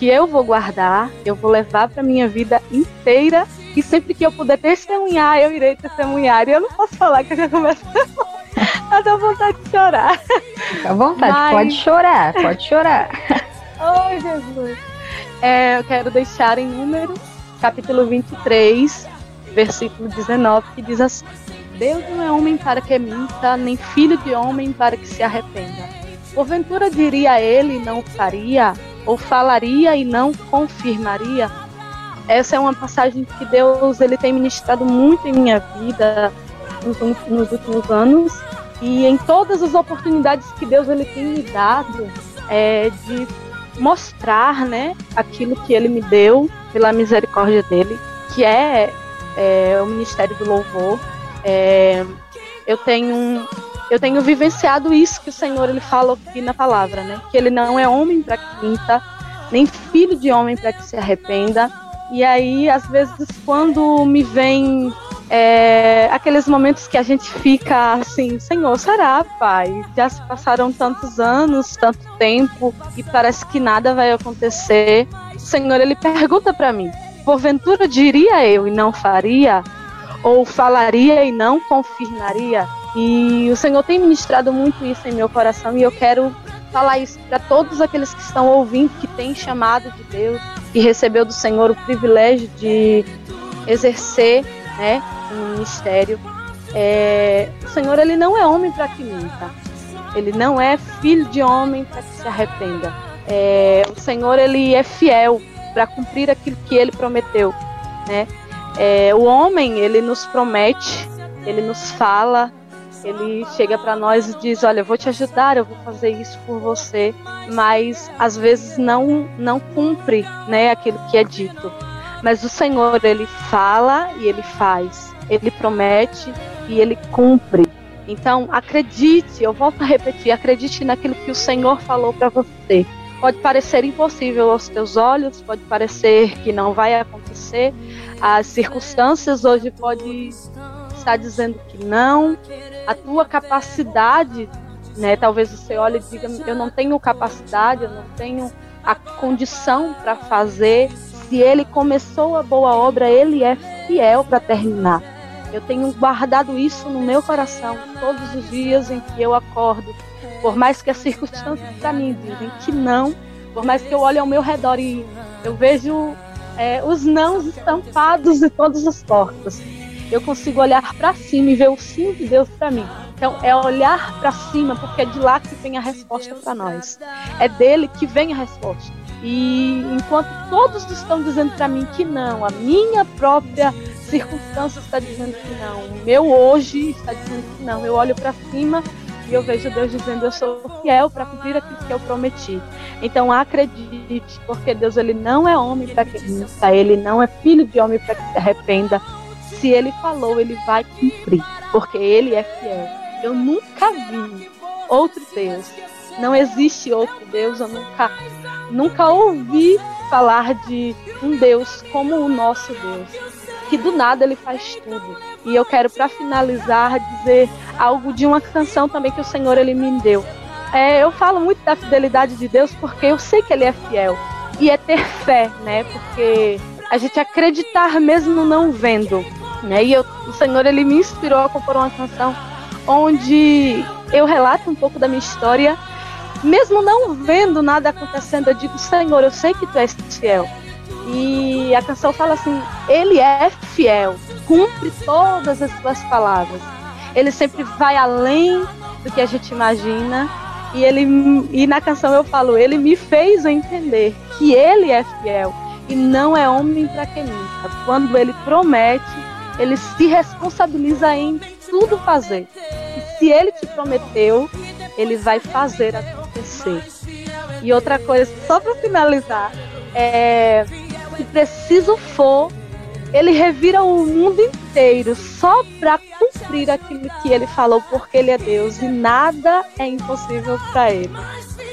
que eu vou guardar, eu vou levar para minha vida inteira e sempre que eu puder testemunhar, eu irei testemunhar. E eu não posso falar que eu já começo a dar vontade de chorar.
Fica à vontade, Mas... pode chorar, pode chorar.
oh, Jesus. É, eu quero deixar em número, capítulo 23, versículo 19, que diz assim: Deus não é homem para que minta, nem filho de homem para que se arrependa. Porventura diria ele não faria, ou falaria e não confirmaria? Essa é uma passagem que Deus ele tem ministrado muito em minha vida nos, nos últimos anos e em todas as oportunidades que Deus ele tem me dado é, de mostrar, né, aquilo que Ele me deu pela misericórdia dele, que é, é o ministério do louvor. É, eu tenho eu tenho vivenciado isso que o Senhor ele fala aqui na palavra, né? Que ele não é homem para que minta, nem filho de homem para que se arrependa. E aí, às vezes, quando me vem é, aqueles momentos que a gente fica assim, Senhor, será, Pai? Já se passaram tantos anos, tanto tempo, e parece que nada vai acontecer. O Senhor, ele pergunta para mim: porventura diria eu e não faria? Ou falaria e não confirmaria? E o Senhor tem ministrado muito isso em meu coração e eu quero falar isso para todos aqueles que estão ouvindo, que têm chamado de Deus e recebeu do Senhor o privilégio de exercer, né, um ministério. É, o Senhor ele não é homem para que minta. Ele não é filho de homem para que se arrependa. É, o Senhor ele é fiel para cumprir aquilo que ele prometeu, né? É, o homem ele nos promete, ele nos fala, ele chega para nós e diz: Olha, eu vou te ajudar, eu vou fazer isso por você, mas às vezes não não cumpre, né, aquilo que é dito. Mas o Senhor ele fala e ele faz, ele promete e ele cumpre. Então acredite, eu volto a repetir, acredite naquilo que o Senhor falou para você. Pode parecer impossível aos teus olhos, pode parecer que não vai acontecer. As circunstâncias hoje podem está dizendo que não, a tua capacidade, né? Talvez você olhe e diga, eu não tenho capacidade, eu não tenho a condição para fazer. Se ele começou a boa obra, ele é fiel para terminar. Eu tenho guardado isso no meu coração todos os dias em que eu acordo. Por mais que as circunstâncias para mim dizem que não, por mais que eu olhe ao meu redor e eu vejo é, os nãos estampados em todas as portas eu consigo olhar para cima e ver o sim de Deus para mim. Então é olhar para cima, porque é de lá que vem a resposta para nós. É dele que vem a resposta. E enquanto todos estão dizendo para mim que não, a minha própria circunstância está dizendo que não, o meu hoje está dizendo que não, eu olho para cima e eu vejo Deus dizendo eu sou fiel para cumprir aquilo que eu prometi. Então acredite, porque Deus ele não é homem para que minta, ele não é filho de homem para que se arrependa se ele falou, ele vai cumprir, porque ele é fiel. Eu nunca vi outro Deus. Não existe outro Deus, eu nunca nunca ouvi falar de um Deus como o nosso Deus, que do nada ele faz tudo. E eu quero para finalizar dizer algo de uma canção também que o Senhor ele me deu. É, eu falo muito da fidelidade de Deus porque eu sei que ele é fiel. E é ter fé, né? Porque a gente acreditar mesmo não vendo. Né? E eu, o Senhor ele me inspirou a compor uma canção onde eu relato um pouco da minha história, mesmo não vendo nada acontecendo, eu digo, Senhor, eu sei que tu és fiel. E a canção fala assim: Ele é fiel, cumpre todas as suas palavras. Ele sempre vai além do que a gente imagina. E ele e na canção eu falo, ele me fez entender que ele é fiel e não é homem para que minta. Quando ele promete, ele se responsabiliza em tudo fazer. E se ele te prometeu, ele vai fazer acontecer. E outra coisa, só para finalizar, é, se preciso for, ele revira o mundo inteiro só para cumprir aquilo que ele falou, porque ele é Deus e nada é impossível para ele.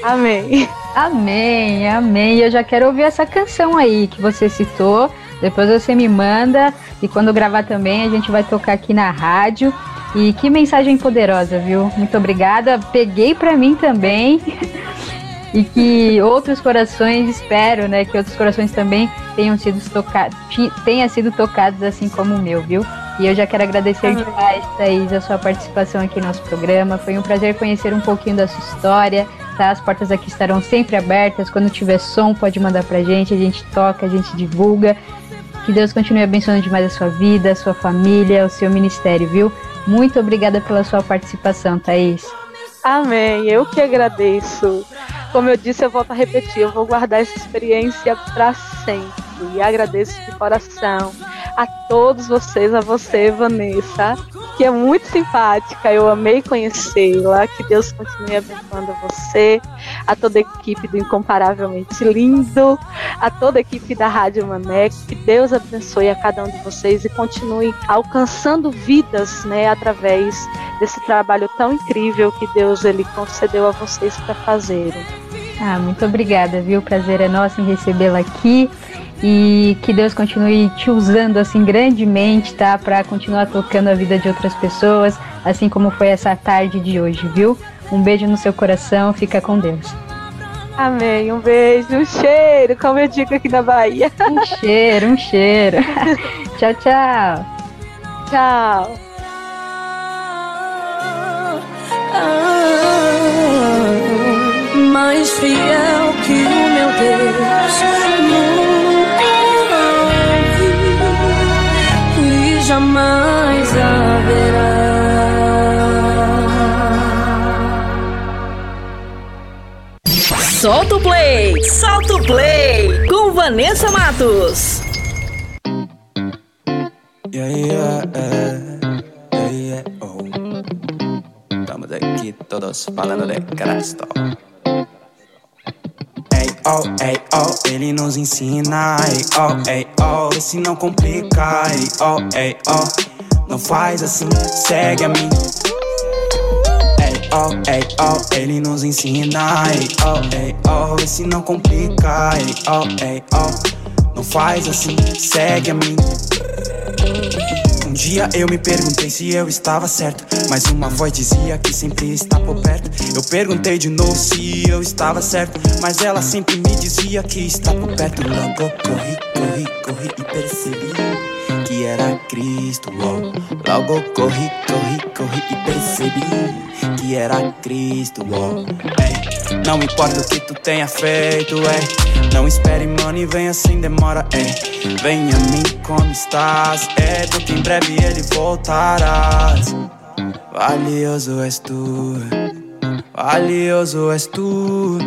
Amém.
Amém, amém. Eu já quero ouvir essa canção aí que você citou. Depois você me manda e quando gravar também a gente vai tocar aqui na rádio. E que mensagem poderosa, viu? Muito obrigada. Peguei para mim também. e que outros corações, espero, né, que outros corações também tenham sido tocados, tenha sido tocados assim como o meu, viu? E eu já quero agradecer demais, Thaís, a sua participação aqui no nosso programa. Foi um prazer conhecer um pouquinho da sua história. Tá? As portas aqui estarão sempre abertas. Quando tiver som, pode mandar pra gente. A gente toca, a gente divulga. Que Deus continue abençoando demais a sua vida, a sua família, o seu ministério, viu? Muito obrigada pela sua participação, Thaís.
Amém. Eu que agradeço. Como eu disse, eu volto a repetir, eu vou guardar essa experiência para sempre. E agradeço de coração a todos vocês, a você, Vanessa, que é muito simpática. Eu amei conhecê-la. Que Deus continue abençoando você, a toda a equipe do Incomparavelmente Lindo, a toda a equipe da Rádio Mané. Que Deus abençoe a cada um de vocês e continue alcançando vidas, né, através desse trabalho tão incrível que Deus ele concedeu a vocês para fazerem.
Ah, muito obrigada, viu? Prazer é nosso em recebê-la aqui e que Deus continue te usando assim grandemente, tá? Para continuar tocando a vida de outras pessoas, assim como foi essa tarde de hoje, viu? Um beijo no seu coração, fica com Deus.
Amém. Um beijo, um cheiro, como eu digo aqui na Bahia.
Um cheiro, um cheiro. tchau, tchau.
Tchau.
mais fiel que o meu Deus jamais haverá.
Solta o play, solta o play com Vanessa Matos.
Yeah, yeah, yeah, yeah, oh. Estamos aqui todos falando de Cristo. Oh, ei, oh, ele nos ensina. Ei, oh, ei, oh, esse não complica. Ei, oh, ei, oh, não faz assim, segue a mim. Ei, oh, ei, oh, ele nos ensina. Ei, oh, ei, oh, esse não complica. Ei, oh, ei, oh, não faz assim, segue a mim. Um dia eu me perguntei se eu estava certo, mas uma voz dizia que sempre está por perto. Eu perguntei de novo se eu estava certo, mas ela sempre me dizia que está por perto. Logo corri, corri, corri e percebi que era Cristo. Logo, logo corri, corri, corri e percebi que era Cristo. Ei, não importa o que tu tenha feito, é. Não espere, mano, e venha sem demora, é. Venha a mim como estás, é. Porque em breve ele voltarás. Valioso és tu, valioso és tu.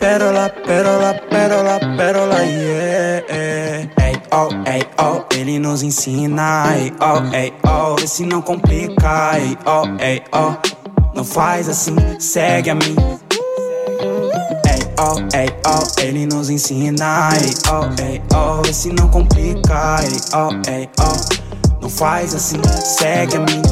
Pérola, pérola, pérola, pérola, yeah. Ei, oh, ei, oh, ele nos ensina. Ei, oh, ei, oh, esse não complica. Ei, oh, ei, oh, não faz assim, segue a mim. Ei, oh, ei, oh, ele nos ensina. Ei, oh, ei, oh, esse não complica. Ei, oh, ei, oh, não faz assim, segue a mim.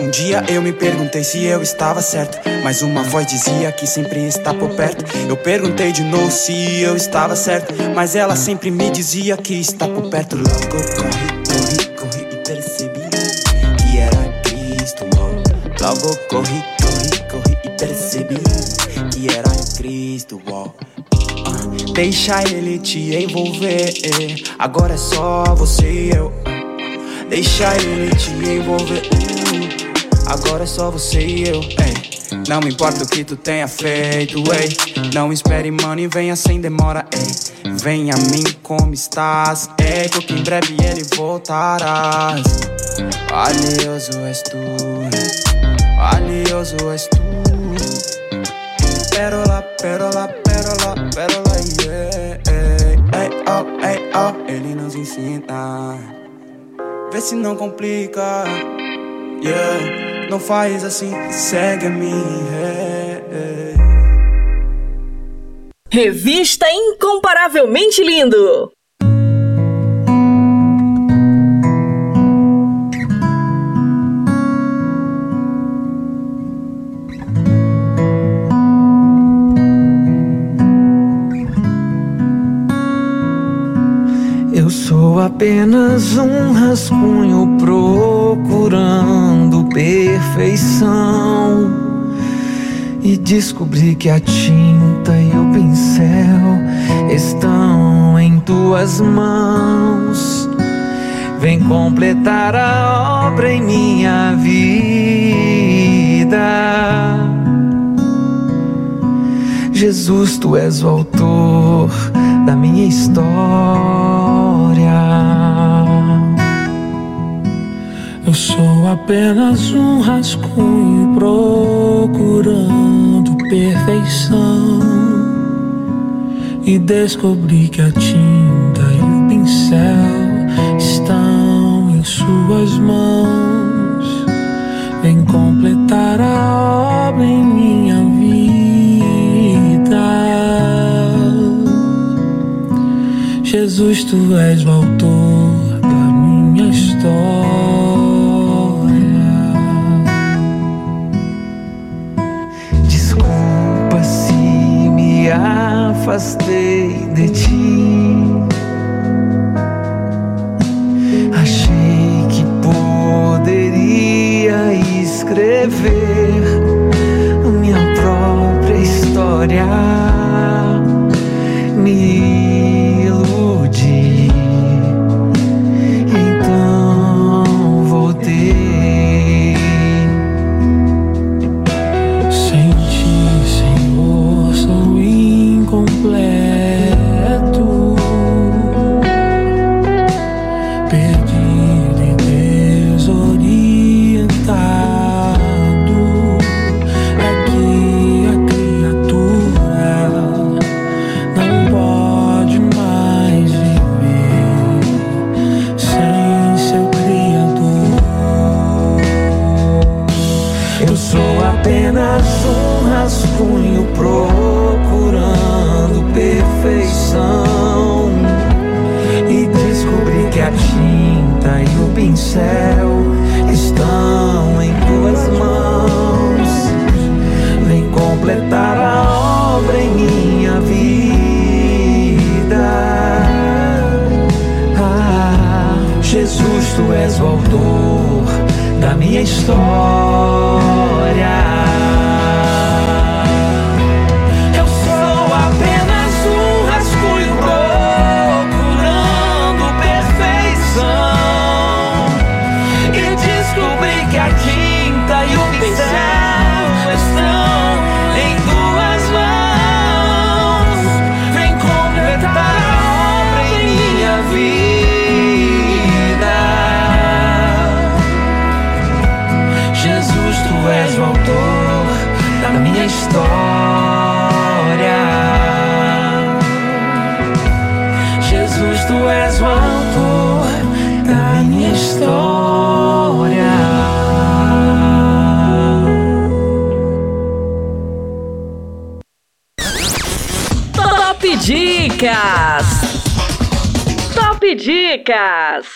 Um dia eu me perguntei se eu estava certo, mas uma voz dizia que sempre está por perto. Eu perguntei de novo se eu estava certo, mas ela sempre me dizia que está por perto. Logo corri, corri, Logo, corri, corri, corri e percebi que era Cristo. Ah, Deixa ele te envolver. Agora é só você e eu. Deixa ele te envolver. uh. Agora é só você e eu. Ei. Não importa o que tu tenha feito, ei. Não espere, mano, e venha sem demora, ei. Venha a mim como estás, ei. Porque em breve ele voltarás. Valioso és tu, valioso és tu. Pérola, pérola, pérola, pérola, yeah. Ei, oh, ei, oh, ele nos ensina. Vê se não complica, yeah. Não faz assim, segue a mim, yeah, yeah.
Revista Incomparavelmente Lindo.
Sou apenas um rascunho procurando perfeição. E descobri que a tinta e o pincel estão em tuas mãos.
vem completar a obra em minha vida. Jesus, tu és o autor da minha história.
Eu sou apenas um rascunho procurando perfeição e descobri que a tinta e o pincel estão em suas mãos. Vem completar a obra em minha vida. Jesus, tu és o autor da minha história.
Afastei de ti.
Dicas! Top Dicas!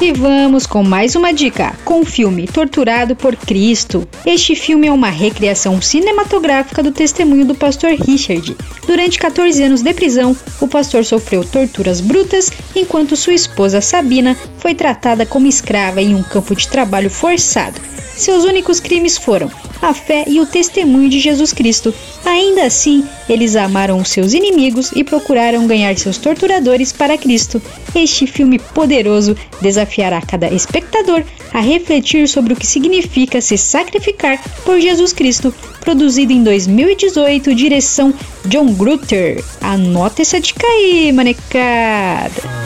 E vamos com mais uma dica, com o filme Torturado por Cristo. Este filme é uma recriação cinematográfica do testemunho do pastor Richard. Durante 14 anos de prisão, o pastor sofreu torturas brutas, enquanto sua esposa Sabina foi tratada como escrava em um campo de trabalho forçado. Seus únicos crimes foram a fé e o testemunho de Jesus Cristo. Ainda assim, eles amaram os seus inimigos e procuraram ganhar seus torturadores para Cristo. Este filme poderoso desafiará cada espectador a refletir sobre o que significa se sacrificar por Jesus Cristo. Produzido em 2018, direção John Grutter. Anota essa dica aí, manecada.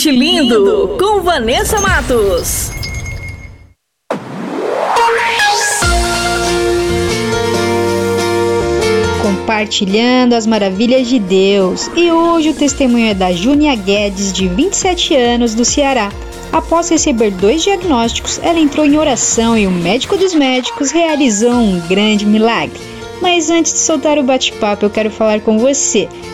Incomparavelmente lindo, com Vanessa Matos.
Compartilhando as maravilhas de Deus. E hoje o testemunho é da Júnia Guedes, de 27 anos, do Ceará. Após receber dois diagnósticos, ela entrou em oração e o médico dos médicos realizou um grande milagre. Mas antes de soltar o bate-papo, eu quero falar com você,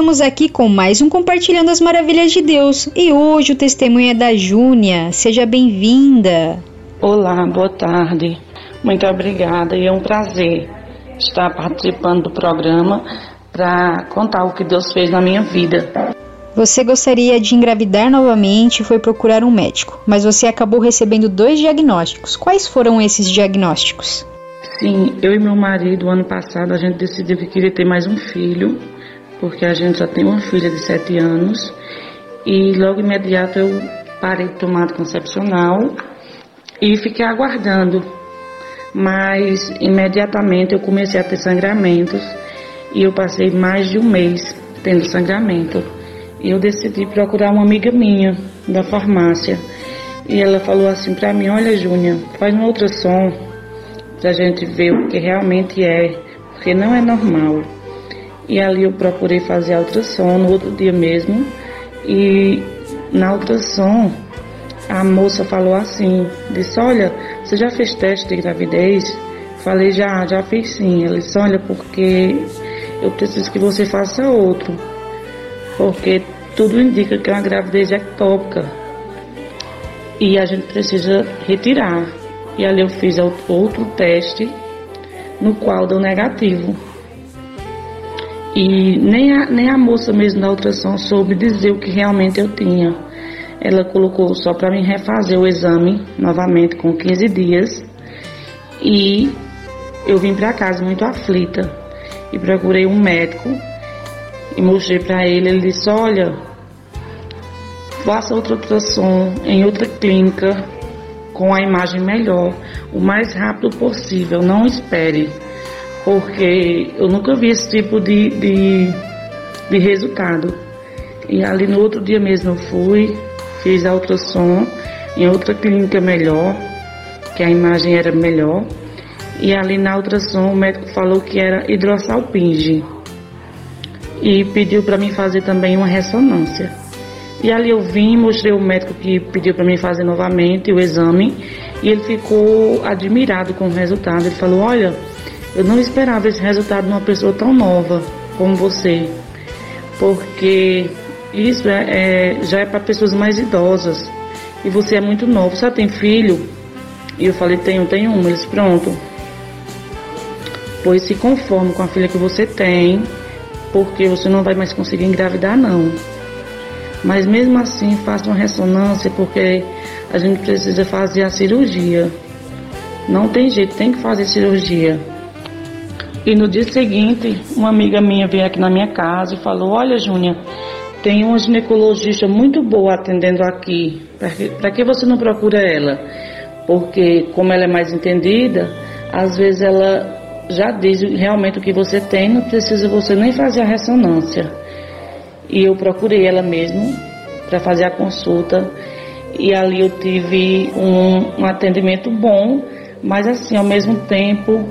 Estamos aqui com mais um Compartilhando as Maravilhas de Deus. E hoje o testemunho é da Júnia. Seja bem-vinda.
Olá, boa tarde. Muito obrigada e é um prazer estar participando do programa para contar o que Deus fez na minha vida.
Você gostaria de engravidar novamente e foi procurar um médico, mas você acabou recebendo dois diagnósticos. Quais foram esses diagnósticos?
Sim, eu e meu marido, ano passado, a gente decidiu que queria ter mais um filho porque a gente já tem uma filha de 7 anos e logo imediato eu parei de tomar anticoncepcional e fiquei aguardando. Mas imediatamente eu comecei a ter sangramentos e eu passei mais de um mês tendo sangramento. E eu decidi procurar uma amiga minha da farmácia. E ela falou assim para mim: Olha, Júnia, faz um ultrassom pra gente ver o que realmente é, porque não é normal. E ali eu procurei fazer a ultrassom no outro dia mesmo. E na ultrassom a moça falou assim, disse, olha, você já fez teste de gravidez? Falei, já, já fiz sim. Ela disse, olha, porque eu preciso que você faça outro. Porque tudo indica que é uma gravidez ectópica. E a gente precisa retirar. E ali eu fiz outro teste, no qual deu negativo. E nem a, nem a moça mesmo da ultrassom soube dizer o que realmente eu tinha. Ela colocou só para mim refazer o exame novamente com 15 dias. E eu vim para casa muito aflita e procurei um médico e mostrei para ele. Ele disse: Olha, faça outra ultrassom em outra clínica com a imagem melhor, o mais rápido possível. Não espere porque eu nunca vi esse tipo de, de, de resultado. E ali no outro dia mesmo eu fui, fiz a ultrassom em outra clínica melhor, que a imagem era melhor. E ali na ultrassom o médico falou que era hidrossalpinge. E pediu para mim fazer também uma ressonância. E ali eu vim, mostrei o médico que pediu para mim fazer novamente o exame. E ele ficou admirado com o resultado. Ele falou: Olha, eu não esperava esse resultado numa pessoa tão nova como você, porque isso é, é já é para pessoas mais idosas e você é muito novo. Você tem filho? E eu falei: tenho, tenho uma. Eles pronto. Pois se conforme com a filha que você tem, porque você não vai mais conseguir engravidar não. Mas mesmo assim, faça uma ressonância, porque a gente precisa fazer a cirurgia. Não tem jeito, tem que fazer cirurgia. E no dia seguinte, uma amiga minha veio aqui na minha casa e falou: Olha, Júnia, tem uma ginecologista muito boa atendendo aqui. Para que você não procura ela? Porque, como ela é mais entendida, às vezes ela já diz realmente o que você tem, não precisa você nem fazer a ressonância. E eu procurei ela mesmo para fazer a consulta. E ali eu tive um, um atendimento bom, mas assim, ao mesmo tempo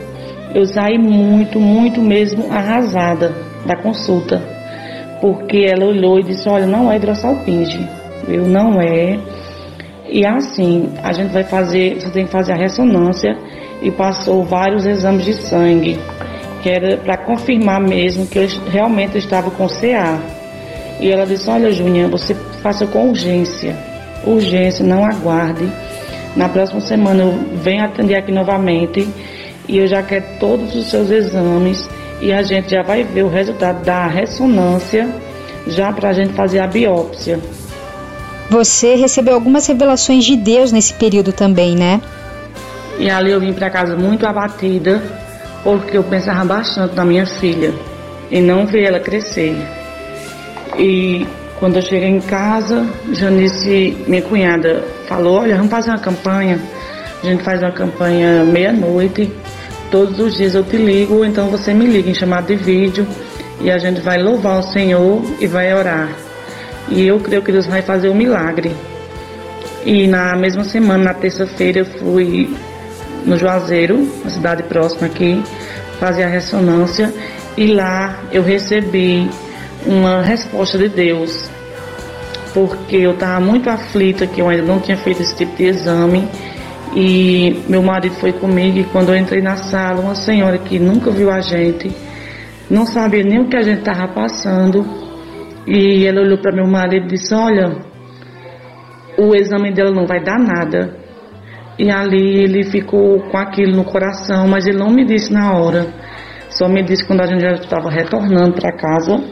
eu saí muito, muito mesmo arrasada da consulta, porque ela olhou e disse: Olha, não é hidrossalpinge, eu não é. E assim, a gente vai fazer, você tem que fazer a ressonância e passou vários exames de sangue, que era para confirmar mesmo que eu realmente estava com CA. E ela disse: Olha, Júnior, você faça com urgência, urgência, não aguarde. Na próxima semana eu venho atender aqui novamente e eu já quero todos os seus exames e a gente já vai ver o resultado da ressonância já para a gente fazer a biópsia.
Você recebeu algumas revelações de Deus nesse período também, né?
E ali eu vim para casa muito abatida, porque eu pensava bastante na minha filha e não ver ela crescer. E quando eu cheguei em casa, Janice, minha cunhada, falou: Olha, vamos fazer uma campanha. A gente faz uma campanha meia-noite. Todos os dias eu te ligo, então você me liga em chamada de vídeo e a gente vai louvar o Senhor e vai orar. E eu creio que Deus vai fazer um milagre. E na mesma semana, na terça-feira, eu fui no Juazeiro, uma cidade próxima aqui, fazer a ressonância e lá eu recebi uma resposta de Deus, porque eu estava muito aflita que eu ainda não tinha feito esse tipo de exame e meu marido foi comigo e quando eu entrei na sala, uma senhora que nunca viu a gente, não sabia nem o que a gente estava passando, e ela olhou para meu marido e disse: Olha, o exame dela não vai dar nada. E ali ele ficou com aquilo no coração, mas ele não me disse na hora. Só me disse quando a gente já estava retornando para casa.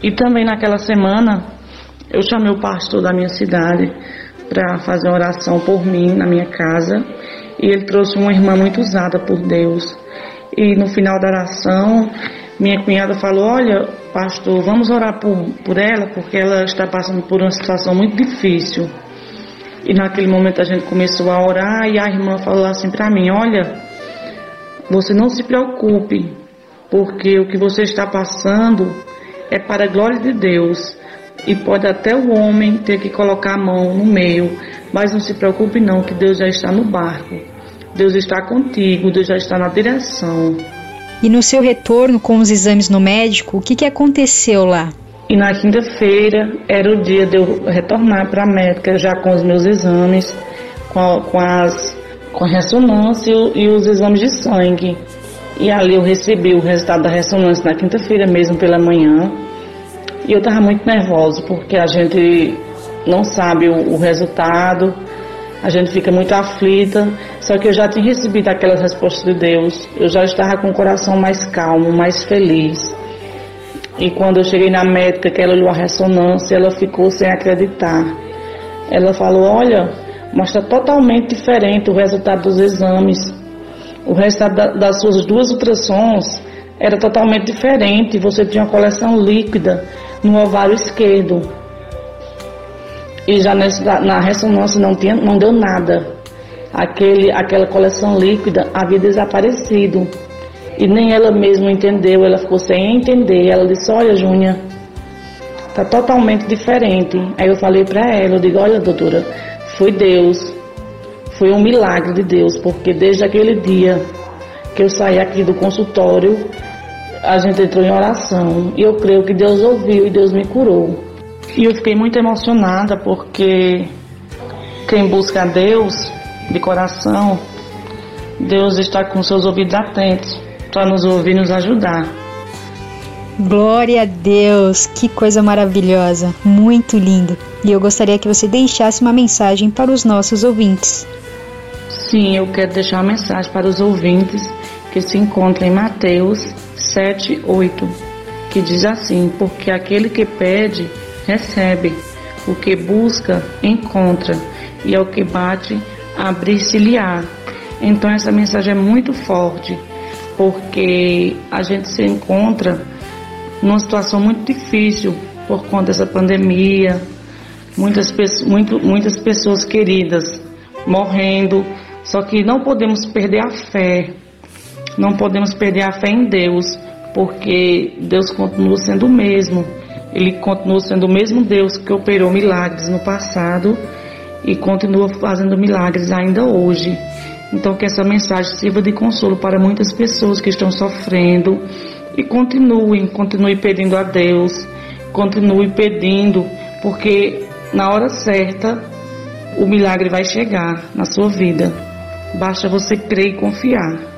E também naquela semana eu chamei o pastor da minha cidade para fazer uma oração por mim na minha casa. E ele trouxe uma irmã muito usada por Deus. E no final da oração, minha cunhada falou: Olha, pastor, vamos orar por, por ela, porque ela está passando por uma situação muito difícil. E naquele momento a gente começou a orar e a irmã falou assim para mim: Olha, você não se preocupe, porque o que você está passando é para a glória de Deus. E pode até o homem ter que colocar a mão no meio, mas não se preocupe não, que Deus já está no barco. Deus está contigo, Deus já está na direção.
E no seu retorno com os exames no médico, o que, que aconteceu lá?
E na quinta-feira era o dia de eu retornar para a médica já com os meus exames, com, a, com, as, com a ressonância e os exames de sangue. E ali eu recebi o resultado da ressonância na quinta-feira mesmo pela manhã. E eu estava muito nervosa porque a gente não sabe o, o resultado, a gente fica muito aflita. Só que eu já tinha recebido aquelas respostas de Deus, eu já estava com o coração mais calmo, mais feliz. E quando eu cheguei na médica, que ela olhou a ressonância, ela ficou sem acreditar. Ela falou: Olha, está totalmente diferente o resultado dos exames. O resultado das suas duas ultrassons era totalmente diferente. Você tinha uma coleção líquida no ovário esquerdo. E já nessa, na ressonância não, tinha, não deu nada. Aquele, aquela coleção líquida havia desaparecido. E nem ela mesma entendeu, ela ficou sem entender. Ela disse: Olha, Júnia, tá totalmente diferente. Aí eu falei para ela: Eu digo, olha, doutora, foi Deus, foi um milagre de Deus, porque desde aquele dia que eu saí aqui do consultório, a gente entrou em oração. E eu creio que Deus ouviu e Deus me curou. E eu fiquei muito emocionada porque quem busca a Deus de coração, Deus está com seus ouvidos atentos para nos ouvir e nos ajudar.
Glória a Deus, que coisa maravilhosa, muito lindo. E eu gostaria que você deixasse uma mensagem para os nossos ouvintes.
Sim, eu quero deixar uma mensagem para os ouvintes que se encontram em Mateus 7, 8, que diz assim: Porque aquele que pede, recebe, o que busca, encontra, e ao que bate, abrir-se-lhe-á. Então, essa mensagem é muito forte porque a gente se encontra numa situação muito difícil por conta dessa pandemia, muitas, muito, muitas pessoas queridas morrendo, só que não podemos perder a fé, não podemos perder a fé em Deus, porque Deus continua sendo o mesmo, Ele continua sendo o mesmo Deus que operou milagres no passado e continua fazendo milagres ainda hoje. Então, que essa mensagem sirva de consolo para muitas pessoas que estão sofrendo e continuem, continue pedindo a Deus, continue pedindo, porque na hora certa o milagre vai chegar na sua vida. Basta você crer e confiar.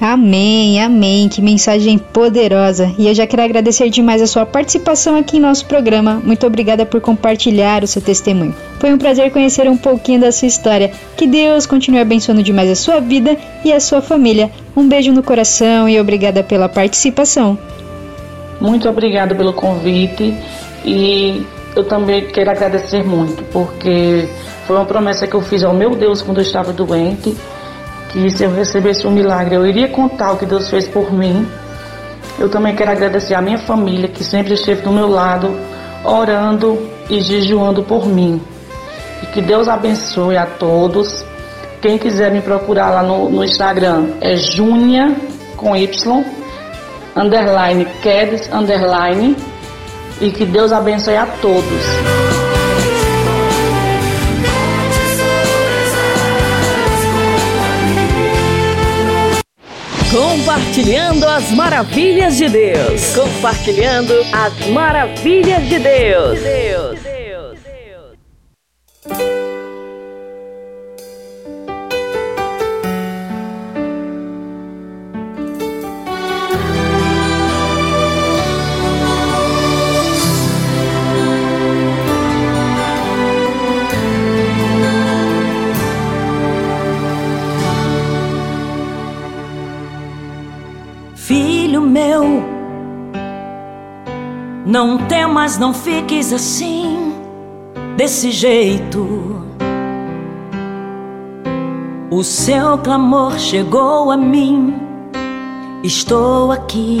Amém, amém. Que mensagem poderosa. E eu já quero agradecer demais a sua participação aqui em nosso programa. Muito obrigada por compartilhar o seu testemunho. Foi um prazer conhecer um pouquinho da sua história. Que Deus continue abençoando demais a sua vida e a sua família. Um beijo no coração e obrigada pela participação.
Muito obrigada pelo convite e eu também quero agradecer muito, porque foi uma promessa que eu fiz ao meu Deus quando eu estava doente, que se eu recebesse um milagre, eu iria contar o que Deus fez por mim. Eu também quero agradecer a minha família, que sempre esteve do meu lado, orando e jejuando por mim. E que Deus abençoe a todos. Quem quiser me procurar lá no, no Instagram é Junia com Y, underline, Kedes, underline, e que Deus abençoe a todos.
Compartilhando as maravilhas de Deus. Compartilhando as maravilhas de Deus. Deus.
Filho não temas, não fiques assim, desse jeito. O seu clamor chegou a mim, estou aqui.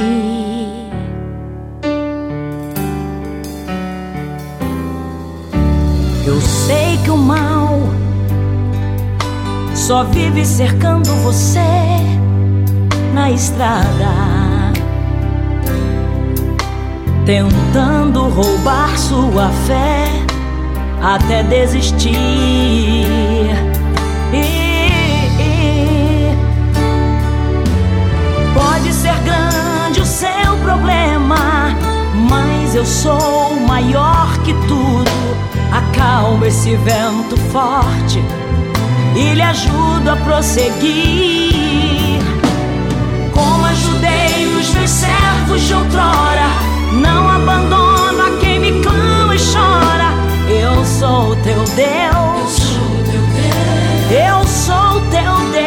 Eu sei que o mal só vive cercando você na estrada, tentando roubar sua fé até desistir. E, pode ser grande o seu problema, mas eu sou maior que tudo. Acalma esse vento forte e lhe ajudo a prosseguir. Como ajudei os meus servos de outrora, não abandono a quem me clama e chora. Eu sou teu Deus. Eu sou teu Deus.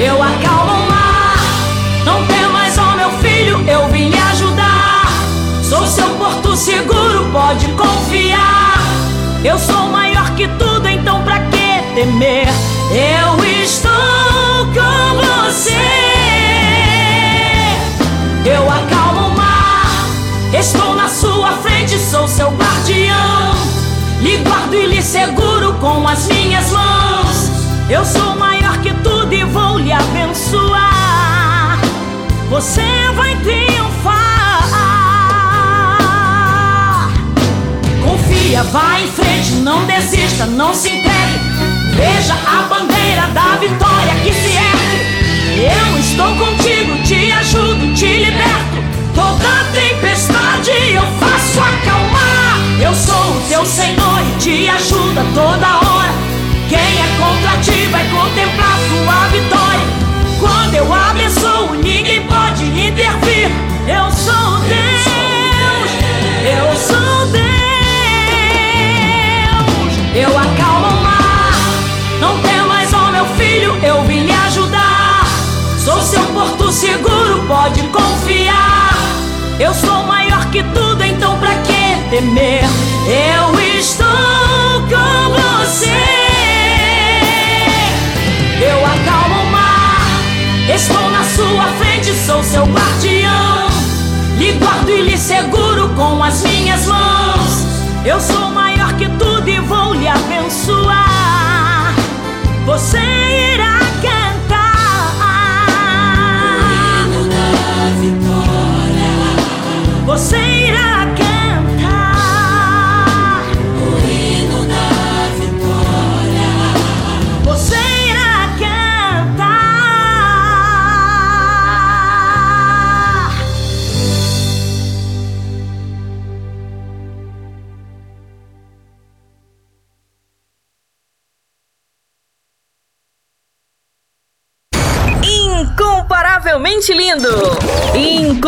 Eu acalmo o mar. Não temas, ó meu filho, eu vim lhe ajudar. Sou seu porto seguro, pode confiar. Eu sou maior que tudo, então pra que temer? Eu estou com você. Sou seu guardião. Lhe guardo e lhe seguro com as minhas mãos. Eu sou maior que tudo e vou lhe abençoar. Você vai triunfar. Confia, vá em frente, não desista, não se entregue. Veja a bandeira da vitória que se ergue. Eu estou contigo, te ajudo, te liberto. Toda tempestade eu faço acalmar. Eu sou o teu Senhor e te ajudo a toda hora. Quem é contra ti vai contemplar sua vitória. Quando eu abençoo, ninguém pode intervir. Eu sou Deus, eu sou Deus. Eu acalmo o mar. Não temas, ó meu filho, eu vim lhe ajudar. Sou seu porto seguro, pode confiar. Eu sou maior que tudo, então pra que temer? Eu estou com você. Eu acalmo o mar. Estou na sua frente, sou seu guardião. Lhe guardo e lhe seguro com as minhas mãos. Eu sou maior que tudo e vou lhe abençoar. Você irá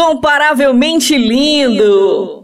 Incomparavelmente lindo!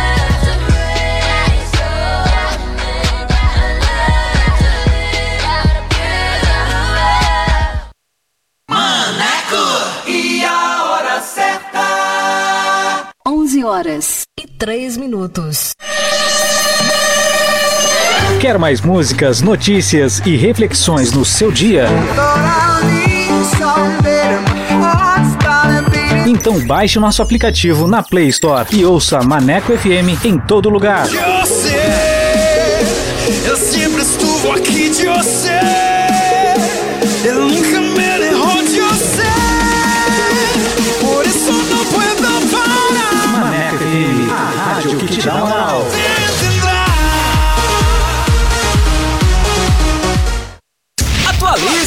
3 minutos.
Quer mais músicas, notícias e reflexões no seu dia? Então baixe o nosso aplicativo na Play Store e ouça Maneco FM em todo lugar.
Você, eu sempre estuvo aqui de você.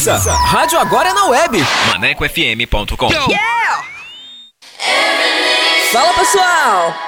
Atualiza! Rádio agora é na web.
ManecoFM.com
Fala pessoal!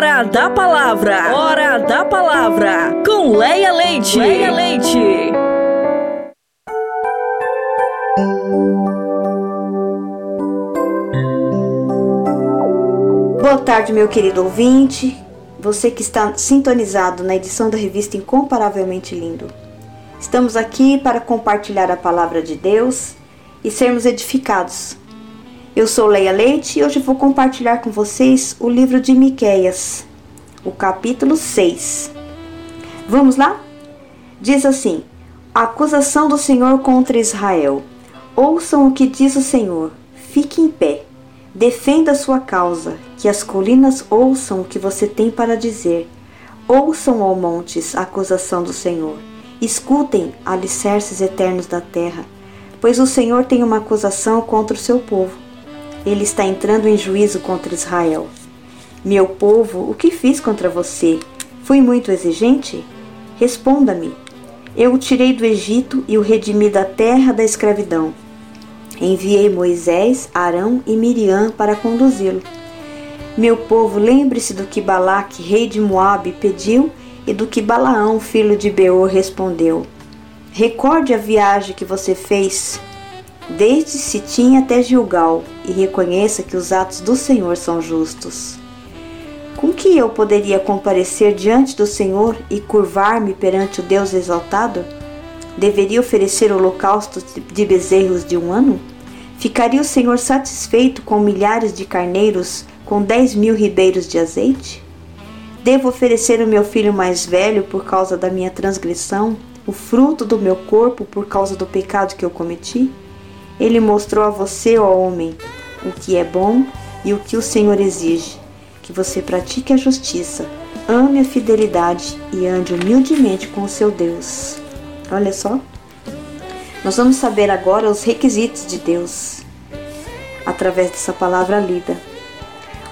Hora da palavra. Hora da palavra. Com Leia Leite. Leia Leite.
Boa tarde, meu querido ouvinte. Você que está sintonizado na edição da revista Incomparavelmente Lindo. Estamos aqui para compartilhar a palavra de Deus e sermos edificados. Eu sou Leia Leite e hoje vou compartilhar com vocês o livro de Miqueias, o capítulo 6. Vamos lá? Diz assim: acusação do Senhor contra Israel. Ouçam o que diz o Senhor. Fique em pé. Defenda a sua causa, que as colinas ouçam o que você tem para dizer. Ouçam, ó montes, a acusação do Senhor. Escutem, alicerces eternos da terra, pois o Senhor tem uma acusação contra o seu povo. Ele está entrando em juízo contra Israel. Meu povo, o que fiz contra você? Fui muito exigente? Responda-me. Eu o tirei do Egito e o redimi da terra da escravidão. Enviei Moisés, Arão e Miriam para conduzi-lo. Meu povo, lembre-se do que Balaque, rei de Moabe, pediu e do que Balaão, filho de Beor, respondeu. Recorde a viagem que você fez desde Sitim até Gilgal e reconheça que os atos do Senhor são justos. Com que eu poderia comparecer diante do Senhor e curvar-me perante o Deus exaltado? Deveria oferecer holocausto de bezerros de um ano? Ficaria o Senhor satisfeito com milhares de carneiros, com dez mil ribeiros de azeite? Devo oferecer o meu filho mais velho por causa da minha transgressão, o fruto do meu corpo por causa do pecado que eu cometi? Ele mostrou a você, ó homem, o que é bom e o que o Senhor exige: que você pratique a justiça, ame a fidelidade e ande humildemente com o seu Deus. Olha só. Nós vamos saber agora os requisitos de Deus através dessa palavra lida.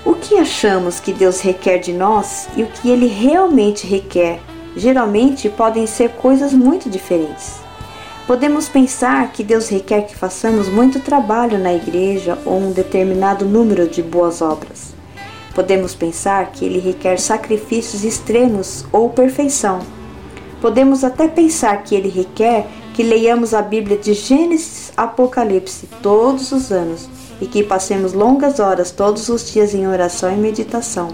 O que achamos que Deus requer de nós e o que ele realmente requer geralmente podem ser coisas muito diferentes. Podemos pensar que Deus requer que façamos muito trabalho na igreja ou um determinado número de boas obras. Podemos pensar que Ele requer sacrifícios extremos ou perfeição. Podemos até pensar que Ele requer que leiamos a Bíblia de Gênesis a Apocalipse todos os anos e que passemos longas horas todos os dias em oração e meditação.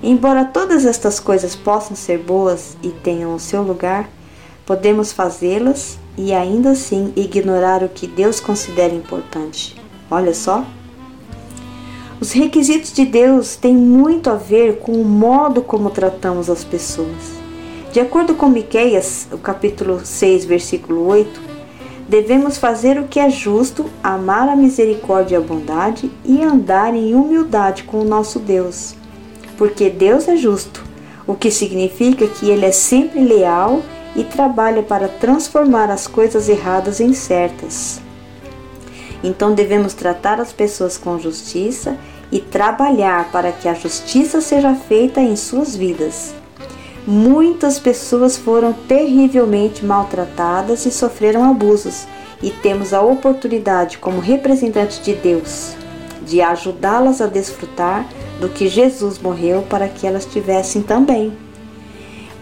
Embora todas estas coisas possam ser boas e tenham o seu lugar, podemos fazê-las e ainda assim ignorar o que Deus considera importante. Olha só. Os requisitos de Deus têm muito a ver com o modo como tratamos as pessoas. De acordo com Miqueias, o capítulo 6, versículo 8, devemos fazer o que é justo, amar a misericórdia e a bondade e andar em humildade com o nosso Deus. Porque Deus é justo, o que significa que ele é sempre leal e trabalha para transformar as coisas erradas em certas. Então devemos tratar as pessoas com justiça e trabalhar para que a justiça seja feita em suas vidas. Muitas pessoas foram terrivelmente maltratadas e sofreram abusos, e temos a oportunidade, como representante de Deus, de ajudá-las a desfrutar do que Jesus morreu para que elas tivessem também.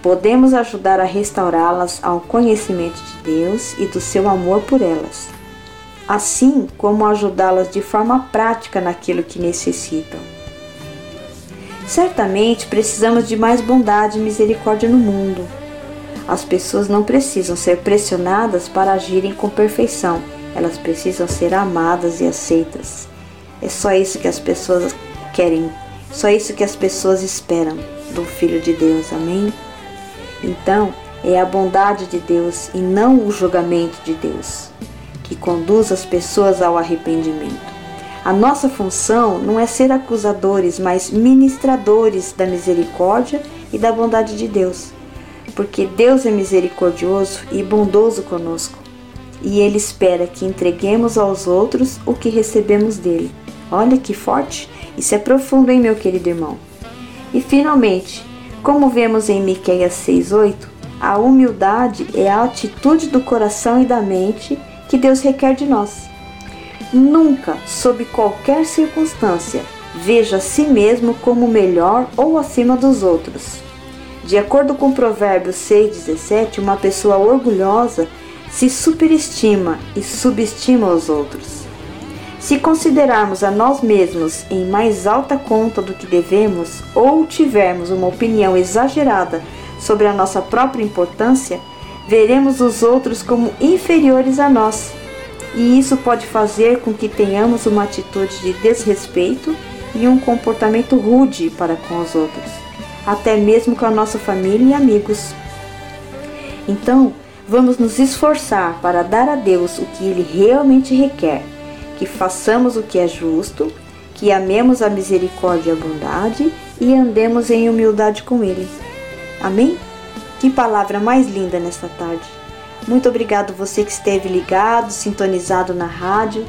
Podemos ajudar a restaurá-las ao conhecimento de Deus e do seu amor por elas, assim como ajudá-las de forma prática naquilo que necessitam. Certamente precisamos de mais bondade e misericórdia no mundo. As pessoas não precisam ser pressionadas para agirem com perfeição, elas precisam ser amadas e aceitas. É só isso que as pessoas querem, só isso que as pessoas esperam do Filho de Deus, amém? Então, é a bondade de Deus e não o julgamento de Deus que conduz as pessoas ao arrependimento. A nossa função não é ser acusadores, mas ministradores da misericórdia e da bondade de Deus. Porque Deus é misericordioso e bondoso conosco, e Ele espera que entreguemos aos outros o que recebemos dele. Olha que forte! Isso é profundo, hein, meu querido irmão? E finalmente, como vemos em Miqueias 6:8, a humildade é a atitude do coração e da mente que Deus requer de nós. Nunca, sob qualquer circunstância, veja a si mesmo como melhor ou acima dos outros. De acordo com Provérbios 6,17, uma pessoa orgulhosa se superestima e subestima os outros. Se considerarmos a nós mesmos em mais alta conta do que devemos ou tivermos uma opinião exagerada sobre a nossa própria importância, veremos os outros como inferiores a nós e isso pode fazer com que tenhamos uma atitude de desrespeito e um comportamento rude para com os outros, até mesmo com a nossa família e amigos. Então, vamos nos esforçar para dar a Deus o que Ele realmente requer, que façamos o que é justo, que amemos a misericórdia e a bondade e andemos em humildade com Ele. Amém? Que palavra mais linda nesta tarde! Muito obrigado você que esteve ligado, sintonizado na rádio.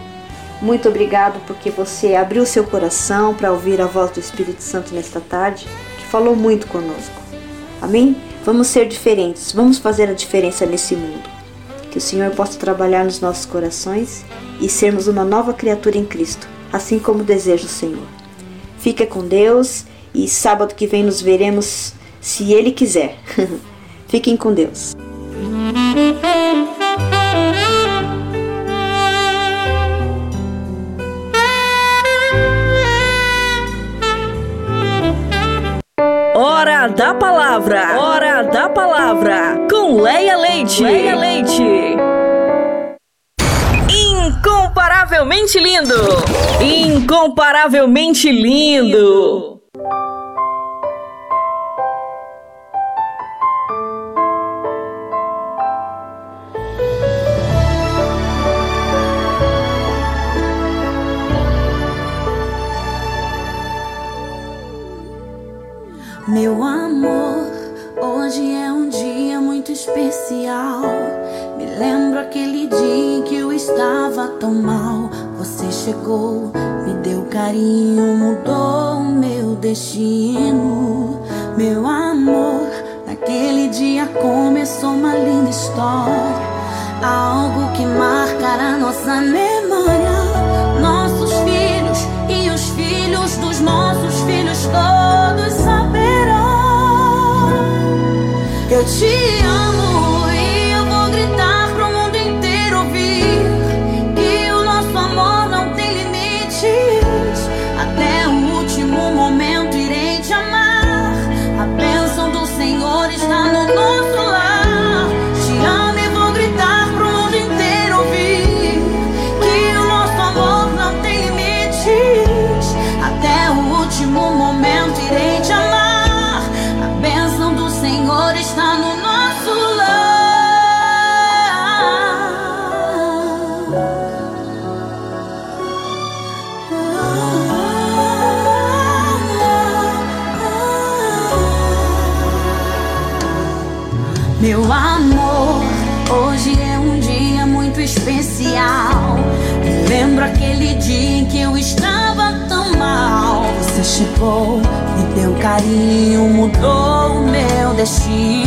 Muito obrigado porque você abriu seu coração para ouvir a voz do Espírito Santo nesta tarde, que falou muito conosco. Amém? Vamos ser diferentes, vamos fazer a diferença nesse mundo. Que o Senhor possa trabalhar nos nossos corações e sermos uma nova criatura em Cristo, assim como deseja o Senhor. Fica com Deus e sábado que vem nos veremos, se Ele quiser. Fiquem com Deus.
Hora da palavra, hora da palavra, com Leia Leite. Leia Leite. Incomparavelmente lindo, incomparavelmente lindo.
Meu amor, hoje é um dia muito especial. Me lembro aquele dia em que eu estava tão mal. Você chegou, me deu carinho, mudou meu destino. Meu amor, naquele dia começou uma linda história. Algo que marcará nossa memória. Te amo e teu carinho mudou o meu destino,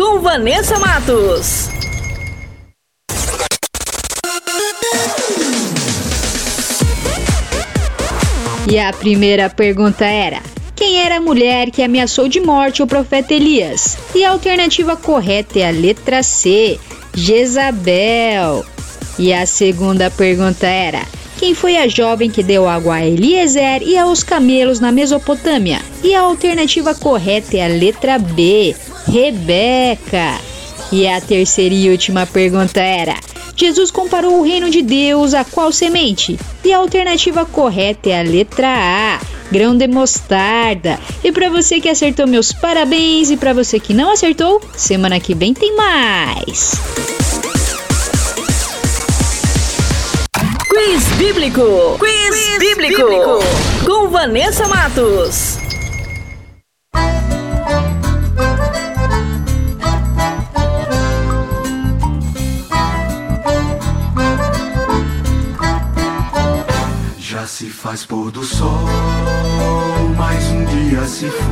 Com Vanessa Matos.
E a primeira pergunta era: Quem era a mulher que ameaçou de morte o profeta Elias? E a alternativa correta é a letra C, Jezabel. E a segunda pergunta era: Quem foi a jovem que deu água a Eliezer e aos camelos na Mesopotâmia? E a alternativa correta é a letra B, Rebeca. E a terceira e última pergunta era: Jesus comparou o reino de Deus a qual semente? E a alternativa correta é a letra A, grão de mostarda. E para você que acertou, meus parabéns. E para você que não acertou, semana que vem tem mais.
Quiz Bíblico. Quiz, bíblico. Com Vanessa Matos.
Já se faz pôr do sol, mais um dia se foi.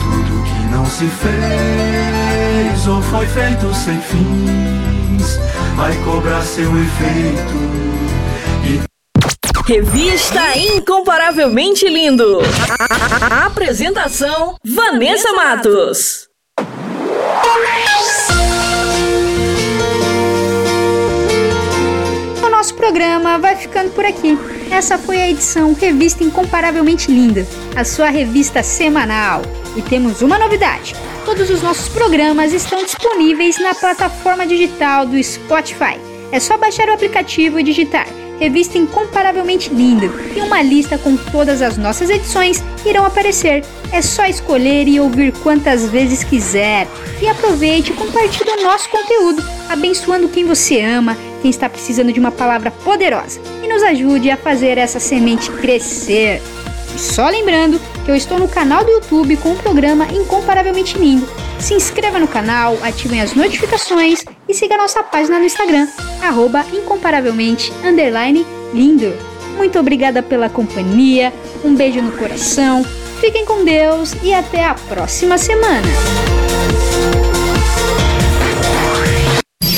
Tudo que não se fez ou foi feito sem fins, vai cobrar seu efeito.
Revista Incomparavelmente Lindo. A- Apresentação: Vanessa Matos.
Programa vai ficando por aqui. Essa foi a edição Revista Incomparavelmente Linda, a sua revista semanal. E temos uma novidade: todos os nossos programas estão disponíveis na plataforma digital do Spotify. É só baixar o aplicativo e digitar Revista Incomparavelmente Linda e uma lista com todas as nossas edições irão aparecer. É só escolher e ouvir quantas vezes quiser. E aproveite e compartilhe o nosso conteúdo, abençoando quem você ama quem está precisando de uma palavra poderosa e nos ajude a fazer essa semente crescer. E só lembrando que eu estou no canal do YouTube com o programa Incomparavelmente Lindo. Se inscreva no canal, ativem as notificações e siga nossa página no Instagram, arroba incomparavelmente lindo. Muito obrigada pela companhia, um beijo no coração, fiquem com Deus e até a próxima semana.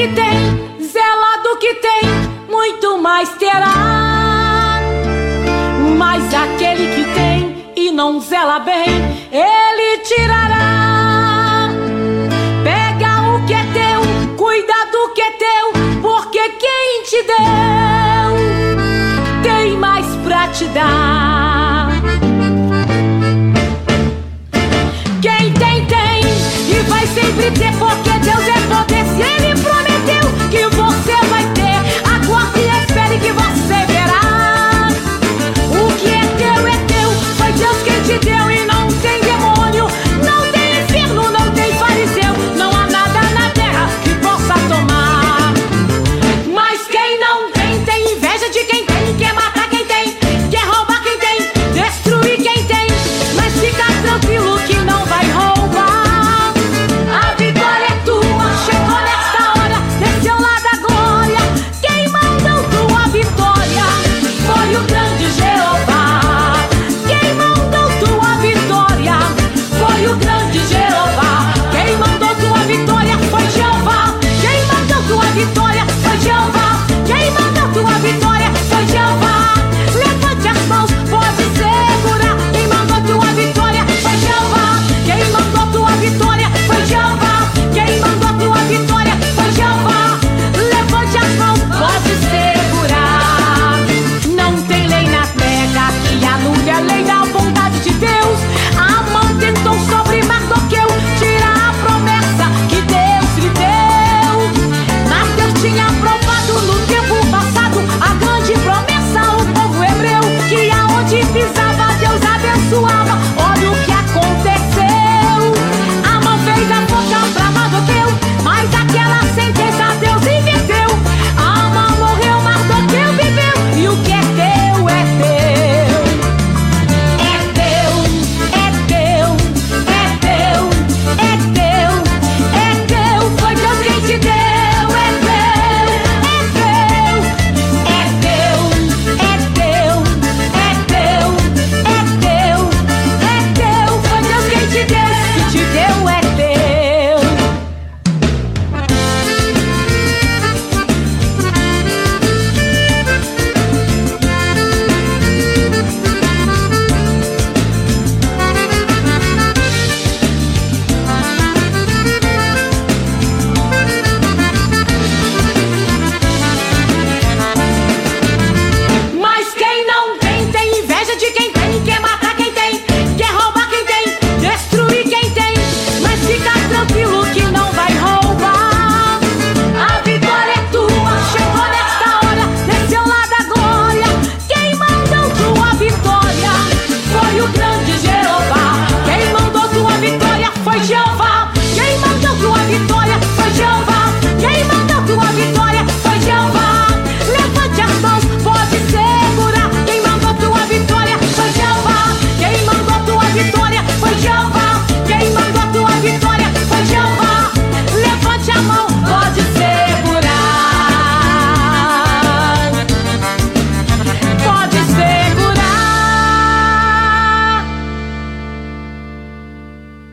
Que tem, zela do que tem, muito mais terá. Mas aquele que tem e não zela bem, ele tirará. Pega o que é teu, cuida do que é teu, porque quem te deu tem mais pra te dar. Quem tem, tem e vai sempre ter porque